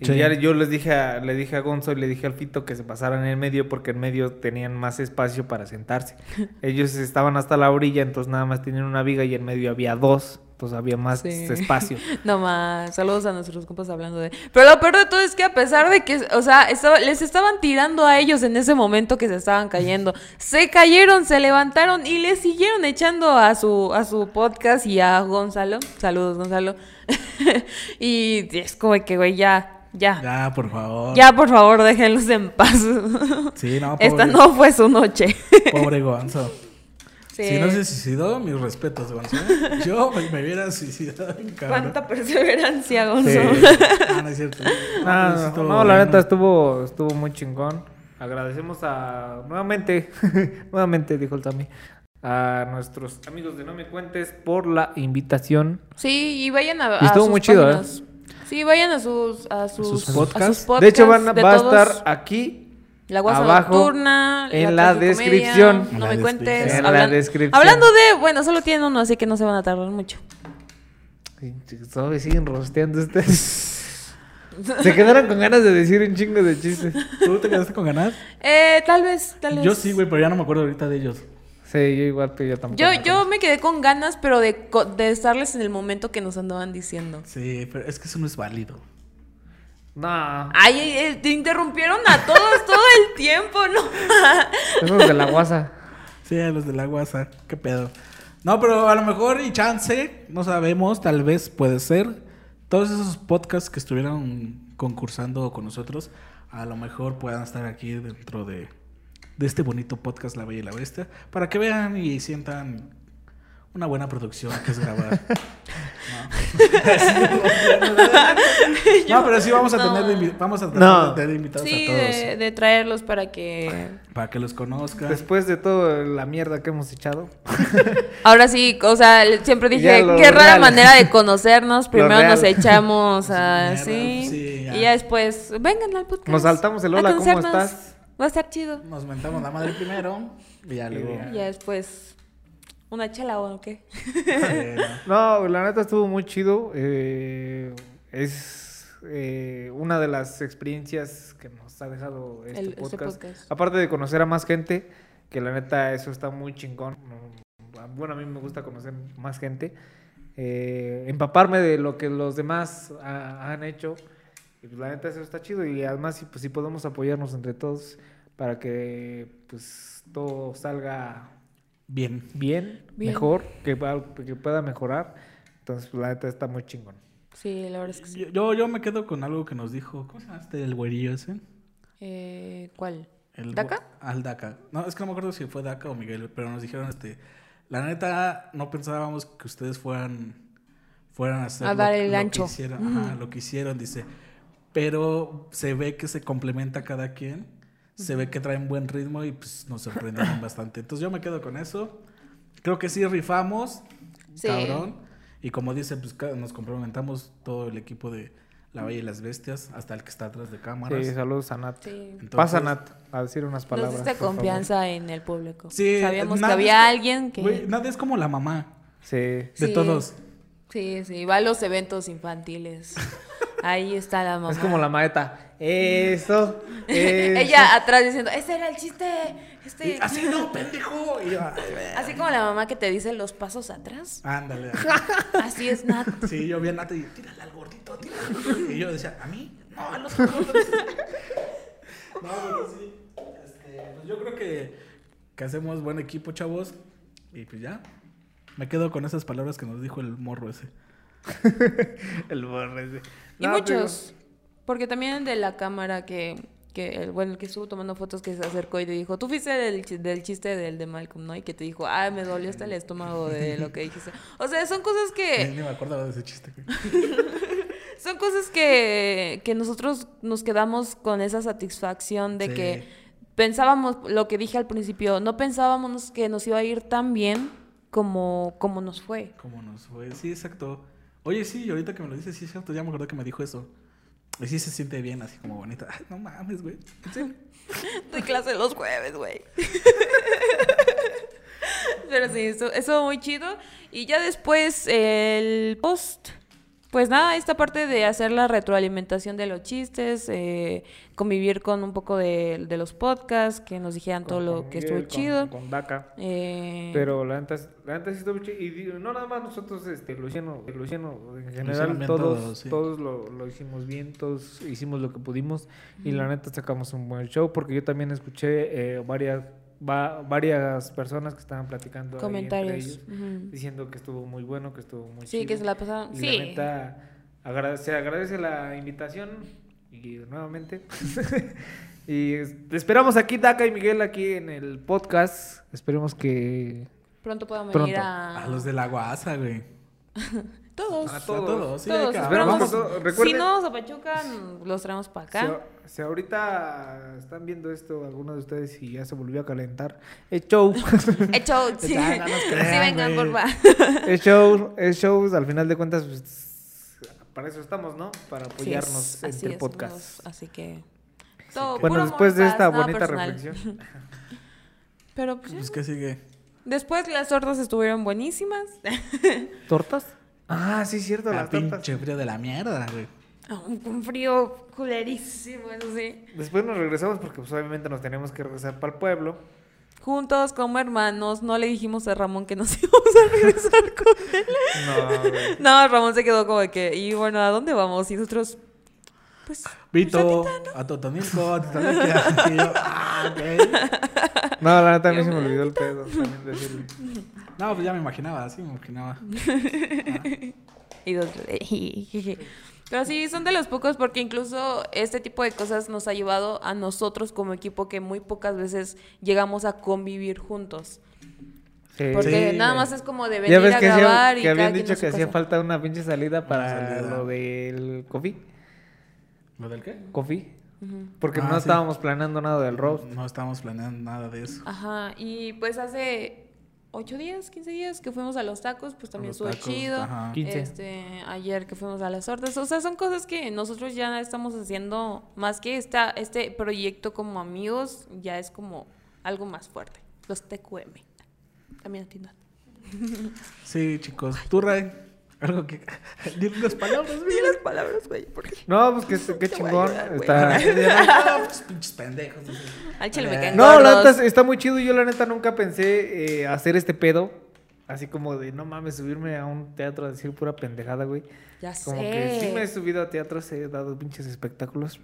Y Sí. ya yo les dije a, le dije a Gonzo y le dije al Fito que se pasaran en el medio porque en medio tenían más espacio para sentarse. Ellos estaban hasta la orilla, entonces nada más tenían una viga y en medio había dos, entonces había más Sí. espacio. No más, saludos a nuestros compas hablando de... Pero lo peor de todo es que a pesar de que, o sea, estaba- les estaban tirando a ellos en ese momento que se estaban cayendo, se cayeron, se levantaron y le siguieron echando a su, a su podcast y a Gonzalo. Saludos, Gonzalo. y es como que, güey, ya, ya. Ya, por favor. Ya, por favor, déjenlos en paz. Sí, no, pobre, Esta no fue su noche. pobre Gonzo. Sí. Si no se suicidó, mis respetos, Gonzo. Yo me, hubiera suicidado. Cuánta perseverancia, Gonzo. Sí. Ah, no es cierto. Ah, pues no, estuvo no, la neta estuvo, estuvo muy chingón. Agradecemos a nuevamente, nuevamente dijo el Tami, a nuestros amigos de No Me Cuentes por la invitación. Sí, y vayan a, Y a estuvo sus muy chido, ¿eh? Sí, vayan a sus, a sus, sus a podcasts. de hecho, van, va a estar aquí La guasa abajo, nocturna, en la descripción. No la me cuentes. En la descripción. Hablando de, bueno, solo tienen uno, así que no se van a tardar mucho. Todavía siguen rosteando ustedes. Se quedaron con ganas de decir un chingo de chistes. ¿Tú te quedaste con ganas? Eh, tal vez, tal vez. Yo sí, güey, pero ya no me acuerdo ahorita de ellos. Sí, yo igual, pero yo tampoco. Yo, me yo me quedé con ganas, pero de, de estarles en el momento que nos andaban diciendo. Sí, pero es que eso no es válido. No, Ay, ay, ay, te interrumpieron a todos todo el tiempo, ¿no? esos de la guasa. Sí, a los de la guasa, qué pedo. No, pero a lo mejor y chance, no sabemos, tal vez puede ser. Todos esos podcasts que estuvieron concursando con nosotros, a lo mejor puedan estar aquí dentro de, de este bonito podcast La Bella y la Bestia, para que vean y sientan una buena producción que es grabar. No, no pero sí vamos a tener, vamos a tratar No. de tener invitados Sí, a todos de, de traerlos para que... para que los conozcan. Después de toda la mierda que hemos echado. Ahora sí, o sea, siempre dije, qué rara real. manera de conocernos. Primero nos echamos así. sí, ya. y ya después, vengan al podcast. Nos saltamos el hola, ¿cómo estás? Va a estar chido. Nos mentamos la madre primero y ya luego. Y ya después, ¿una chela o qué? No. La neta estuvo muy chido. eh, es eh, una de las experiencias que nos ha dejado este, El- este podcast. podcast. Aparte de conocer a más gente, que la neta eso está muy chingón. No, Bueno, a mí me gusta conocer más gente. eh, empaparme de lo que los demás ha- han hecho. Y pues la neta eso está chido. Y además si, pues, si podemos apoyarnos entre todos para que pues todo salga Bien. bien, Bien. mejor, que, que pueda mejorar. Entonces, la neta está muy chingón. Sí, la verdad es que sí. Yo, yo, yo me quedo con algo que nos dijo. ¿Cómo se llama este? El güerillo ese. Eh, ¿Cuál? El, ¿Daca? Al Daca. No, es que no me acuerdo si fue Daca o Miguel, pero nos dijeron este. La neta, no pensábamos que ustedes fueran. Fueran a hacer A lo- dar el lo que hicieron. Ajá, lo que hicieron, dice. Pero se ve que se complementa cada quien. Se ve que traen buen ritmo y pues nos sorprendieron bastante. Entonces yo me quedo con eso. Creo que sí rifamos. Sí. Cabrón. Y como dice, pues nos complementamos todo el equipo de La Bella y las Bestias, hasta el que está atrás de cámaras. Sí, saludos a Nat. Sí. Entonces- Pasa Nat a decir unas Nos palabras. diste por favor. confianza en el público. Sí, Sabíamos que había alguien que... Nadie es como la mamá Sí. de Sí. todos. Sí, sí, va a los eventos infantiles. Ahí está la mamá. Es como la maeta. Eso. eso. Ella atrás diciendo, ese era el chiste. Este... Así no, pendejo. Y yo, "Ay, güey". Así como la mamá que te dice los pasos atrás. Ándale. Así es Nat. Sí, yo vi a Nata y tírale al gordito, tírale al gordito. Y yo decía, ¿a mí? No, a los gordos. No, pero sí. Este, pues yo creo que, que hacemos buen equipo, chavos. Y pues ya. Me quedo con esas palabras que nos dijo el morro ese. El borre ese. Y No, muchos. Porque también de la cámara que, que el, bueno, el que estuvo tomando fotos que se acercó y te dijo, tú fuiste del, del chiste del de Malcolm, ¿no? Y que te dijo, ay, me dolió hasta el estómago de lo que dijiste. O sea, son cosas que... ni me acordaba de ese chiste. Son cosas que, que nosotros nos quedamos con esa satisfacción de Sí. que pensábamos, lo que dije al principio, no pensábamos que nos iba a ir tan bien como, como nos fue. ¿Cómo nos fue? Sí, exacto. Oye, sí, ahorita que me lo dices, sí, es cierto. Ya me acordé que me dijo eso. Y sí se siente bien, así como bonita. Ay, no mames, güey. Doy clase los jueves, güey. Pero sí, eso, eso muy chido. Y ya después el post. Pues nada, esta parte de hacer la retroalimentación de los chistes, eh, convivir con un poco de, de los podcasts, que nos dijeran todo lo con que estuvo con- chido. Con Daca. Eh, Pero la neta, la neta sí estuvo chido. Y no nada más nosotros, este, Luciano, Luciano en general, todos, todos, sí. todos lo, lo hicimos bien, todos hicimos lo que pudimos. Y la neta sacamos un buen show porque yo también escuché eh, varias, va- varias personas que estaban platicando. ahí entre comentarios. ellos, diciendo que estuvo muy bueno, que estuvo muy Sí, chido. que se la pasaron. Y Sí. la neta, agrade- se agradece la invitación. y nuevamente. y esperamos aquí, Daca y Miguel, aquí en el podcast. Esperemos que... Pronto Pronto. venir a... A los de la guasa, güey. Todos. A todos, sí, Todos. Esperamos todo- Si no a mm, los traemos para acá. a- si ahorita están viendo esto algunos de ustedes y ya se volvió a calentar, es show. Es show, sí. Ya, no nos sí, crean, vengan, güey. por favor. es show, es show. Al final de cuentas, pues, para eso estamos, ¿no? Para apoyarnos Sí, entre es, podcast. unos- Así que... todo, Bueno, puro después de esta bonita personal. reflexión. Pero pues, Pues que sigue. después las tortas estuvieron buenísimas. ¿Tortas? Ah, sí, cierto, La las tortas. pinche frío de la mierda, güey. Un frío culerísimo, eso sí. Después nos regresamos porque pues, obviamente nos tenemos que regresar para el pueblo. Juntos como hermanos, no le dijimos a Ramón que nos íbamos a regresar con él. No, güey. No, Ramón se quedó como de que, y bueno, ¿a dónde vamos? Y nosotros, pues, Vito, a Totonilco, a Totoniquia. Y yo, ah, güey. No, la neta a mí se me olvidó el pedo también decirle. No, pues ya me imaginaba, sí me imaginaba. y nosotros, Pero sí, son de los pocos porque incluso este tipo de cosas nos ha llevado a nosotros como equipo que muy pocas veces llegamos a convivir juntos. Sí. Porque Sí, nada más es como de Ya venir ves a que, hacía- grabar y que cada habían dicho que hacía falta una pinche salida para salida. lo del coffee. ¿Lo del qué? Coffee. Porque Ah, no sí. estábamos planeando nada del roast. No estábamos planeando nada de eso. Ajá, y pues hace ocho días, 15 días que fuimos a los tacos, pues también estuvo chido. ajá. 15. Este, ayer que fuimos a las tortas, o sea, son cosas que nosotros ya estamos haciendo, más que esta, este proyecto como amigos, ya es como algo más fuerte. Los TQM. También a ti, Nat. Sí, chicos. Tú, Ray, algo que... Dile unas palabras, güey. las palabras, güey, porque No, pues que, qué Te voy a chingón. ayudar. Está... No, pues, pinches pendejos. chile me Eh, caen No, la neta está muy chido. Yo la neta nunca pensé eh, hacer este pedo. Así como de, no mames, subirme a un teatro a decir pura pendejada, güey. Ya Como sé. que sí me he subido a teatros, he dado pinches espectáculos.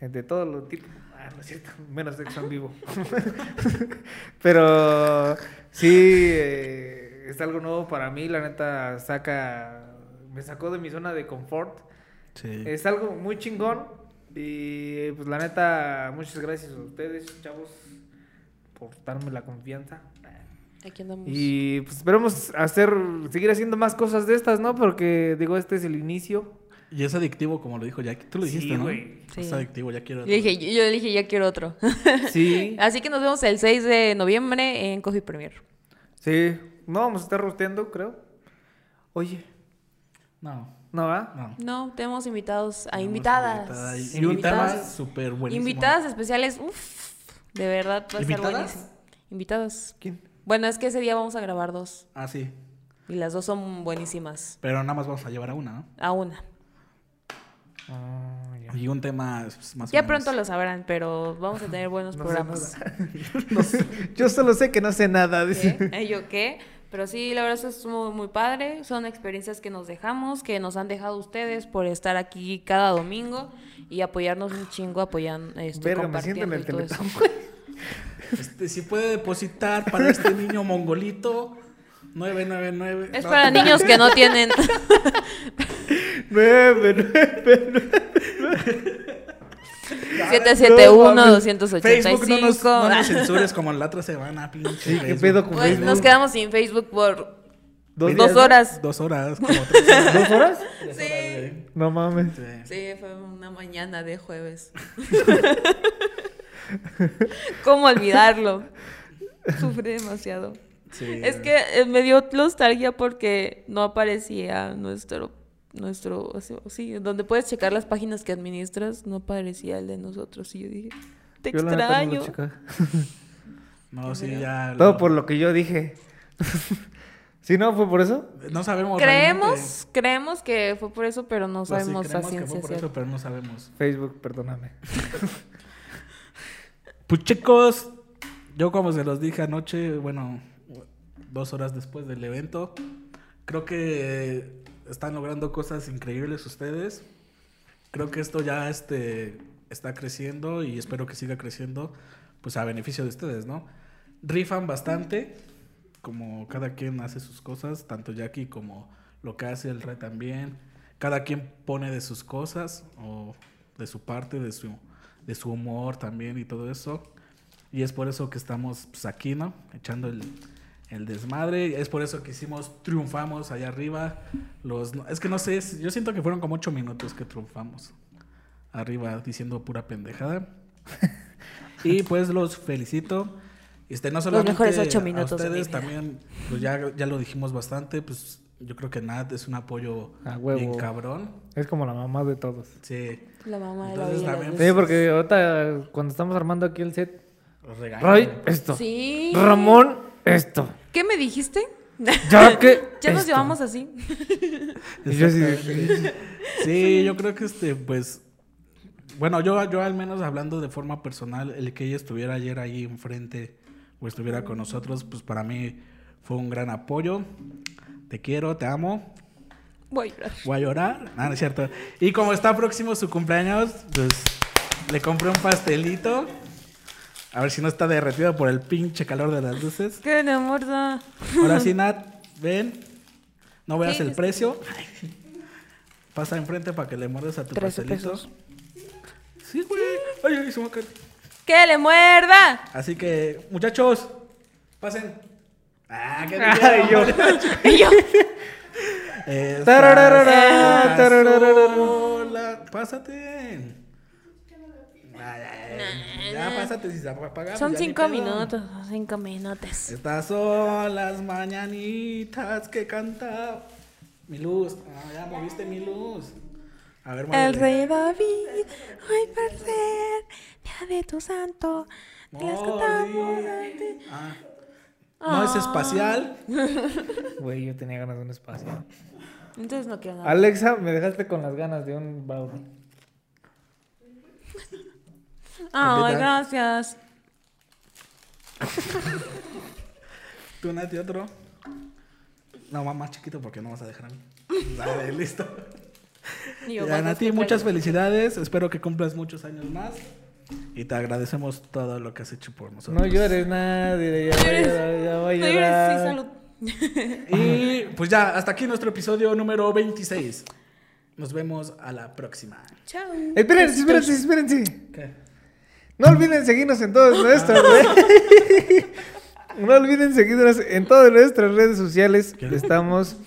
De todo lo tipo. Ah, no es cierto. Menos sexo en vivo. Pero sí, eh, es algo nuevo para mí. La neta saca. Me sacó de mi zona de confort. Sí. Es algo muy chingón. Y pues la neta, muchas gracias a ustedes, chavos, por darme la confianza. Aquí andamos. Y pues esperemos hacer, seguir haciendo más cosas de estas, ¿no? Porque digo, este es el inicio. Y es adictivo, como lo dijo Jackie. Tú lo Sí, dijiste, ¿no? güey. Es Sí. adictivo, ya quiero... Yo dije, yo, yo dije, ya quiero otro. Sí, Así que nos vemos el 6 de noviembre en Coffee Premier. sí. No, vamos a estar rosteando, creo. Oye, No, ¿no va? no. No, tenemos invitados a Tenemos invitadas. invitada y- Y un tema Invitadas. súper buenísimo. Invitadas especiales, uff, de verdad va a estar buenísimo. Invitadas. ¿Quién? Bueno, es que ese día vamos a grabar dos Ah, sí. y las dos son buenísimas. Pero nada más vamos a llevar a una, ¿no? A una. Ah. Y un tema pues, más o Ya menos. pronto lo sabrán, pero vamos a tener buenos No sé programas. No sé. Yo solo sé que no sé nada. ¿Qué? ¿Eh? ¿Yo qué? Pero sí, la verdad es muy, muy padre. Son experiencias que nos dejamos, que nos han dejado ustedes por estar aquí cada domingo y apoyarnos un chingo, apoyando, este, Verga, me siento en el. Este, si puede depositar para este niño mongolito, 999. Es No, para niños que no tienen. Nueve, nueve, nueve. 771-285. Facebook no nos, no nos censures como la otra semana, pinche. Qué pedo con Pues Facebook. nos quedamos sin Facebook por ¿Dos dos horas. Dos horas, como tres horas. ¿Dos horas? Sí. No mames. Sí. Sí, fue una mañana de jueves. ¿Cómo olvidarlo? Sufrí demasiado. Sí, Es que eh, me dio nostalgia porque no aparecía nuestro, nuestro, así- sí, donde puedes checar las páginas que administras, no aparecía el de nosotros. Y yo dije, te Yo no extraño. checaba. No, sí, ya. Todo por lo que yo dije. ¿Sí, no? ¿Fue por eso? No sabemos. creemos, realmente. creemos que fue por eso, pero no Pues sí, sabemos a creemos que fue por eso, pero no sabemos. Facebook, perdóname. Pues chicos, yo como se los dije anoche, bueno, dos horas después del evento, creo que están logrando cosas increíbles ustedes. Creo que esto ya este, está creciendo y espero que siga creciendo, pues a beneficio de ustedes, ¿no? Rifan bastante, como cada quien hace sus cosas, tanto Jackie como lo que hace el Re también. cada quien pone de sus cosas o de su parte, de su, de su humor también y todo eso. Y es por eso que estamos pues, aquí, ¿no? Echando el, el desmadre. Es por eso que hicimos, triunfamos allá arriba. Los, es que no sé, yo siento que fueron como ocho minutos que triunfamos. Arriba diciendo pura pendejada. y pues los felicito. Este, no solamente mejores ocho a minutos mi ustedes, también, pues ya, ya lo dijimos bastante, pues yo creo que Nat es un apoyo A huevo. bien cabrón. Es como la mamá de todos. Sí. La mamá de la Entonces, vida. también- Sí, porque ahorita cuando estamos armando aquí el set, Los. Roy, esto. Sí. Ramón, esto. ¿Qué me dijiste? Ya que. ya nos esto. llevamos así. Sí, yo creo que este, pues. Bueno, yo, yo al menos hablando de forma personal, el que ella estuviera ayer ahí enfrente o estuviera con nosotros, pues para mí fue un gran apoyo. Te quiero, te amo. Voy a llorar. Voy a llorar. Ah, no es cierto. Y como está próximo su cumpleaños, pues le compré un pastelito. A ver si no está derretido por el pinche calor de las luces. ¿Qué, mi amor? da? Ahora sí, Nat, ven. No veas el precio. Pasa enfrente para que le muerdas a tu pastelito. pesos. Sí, güey. Ay, ay, se me va a caer. ¡Que le muerda! Así que, muchachos, pasen. Ah, qué Ay, yo. Y yo, sola. Pásate. Ya pásate si se va a apagar. son cinco minutos. Cinco minutos. Estas son las mañanitas que canta mi luz. Ah, ya moviste mi luz. A ver, El rey David, hoy por ser día de tu santo, te las cantamos. Ah. No es espacial. Güey, yo tenía ganas de un espacio. Entonces no quiero nada. Alexa, me dejaste con las ganas de un brownie. Ay, Completa. gracias. Tú, Nati, otro. No, más- más chiquito porque no vas a dejar a mí. Dale, listo. Yo, Ya, ¿cuántos Nati, muchas felicidades. Espero que cumplas muchos años más. Y te agradecemos todo lo que has hecho por nosotros. No llores nadie, ya voy a llorar, ya voy a No llores, llorar. sí, salud. Y pues ya, hasta aquí nuestro episodio número 26. Nos vemos a la próxima. Chao. Espérense, espérense, espérense. ¿Qué? No olviden seguirnos en todas nuestras redes. No olviden seguirnos en todas nuestras redes sociales. Estamos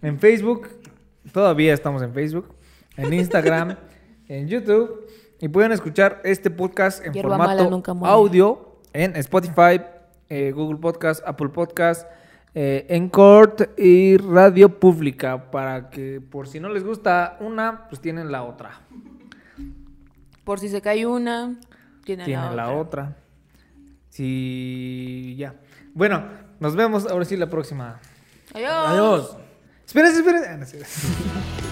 en Facebook. Todavía estamos en Facebook. En Instagram. en YouTube. Y pueden escuchar este podcast en Hierba formato audio en Spotify, eh, Google Podcast, Apple Podcast, eh, Encore y Radio Pública. Para que por si no les gusta una, pues tienen la otra. Por si se cae una, tiene, tiene la, la otra. otra. Sí, ya. Bueno, nos vemos ahora sí la próxima. Adiós. Adiós. Espérense, espérense. Ah.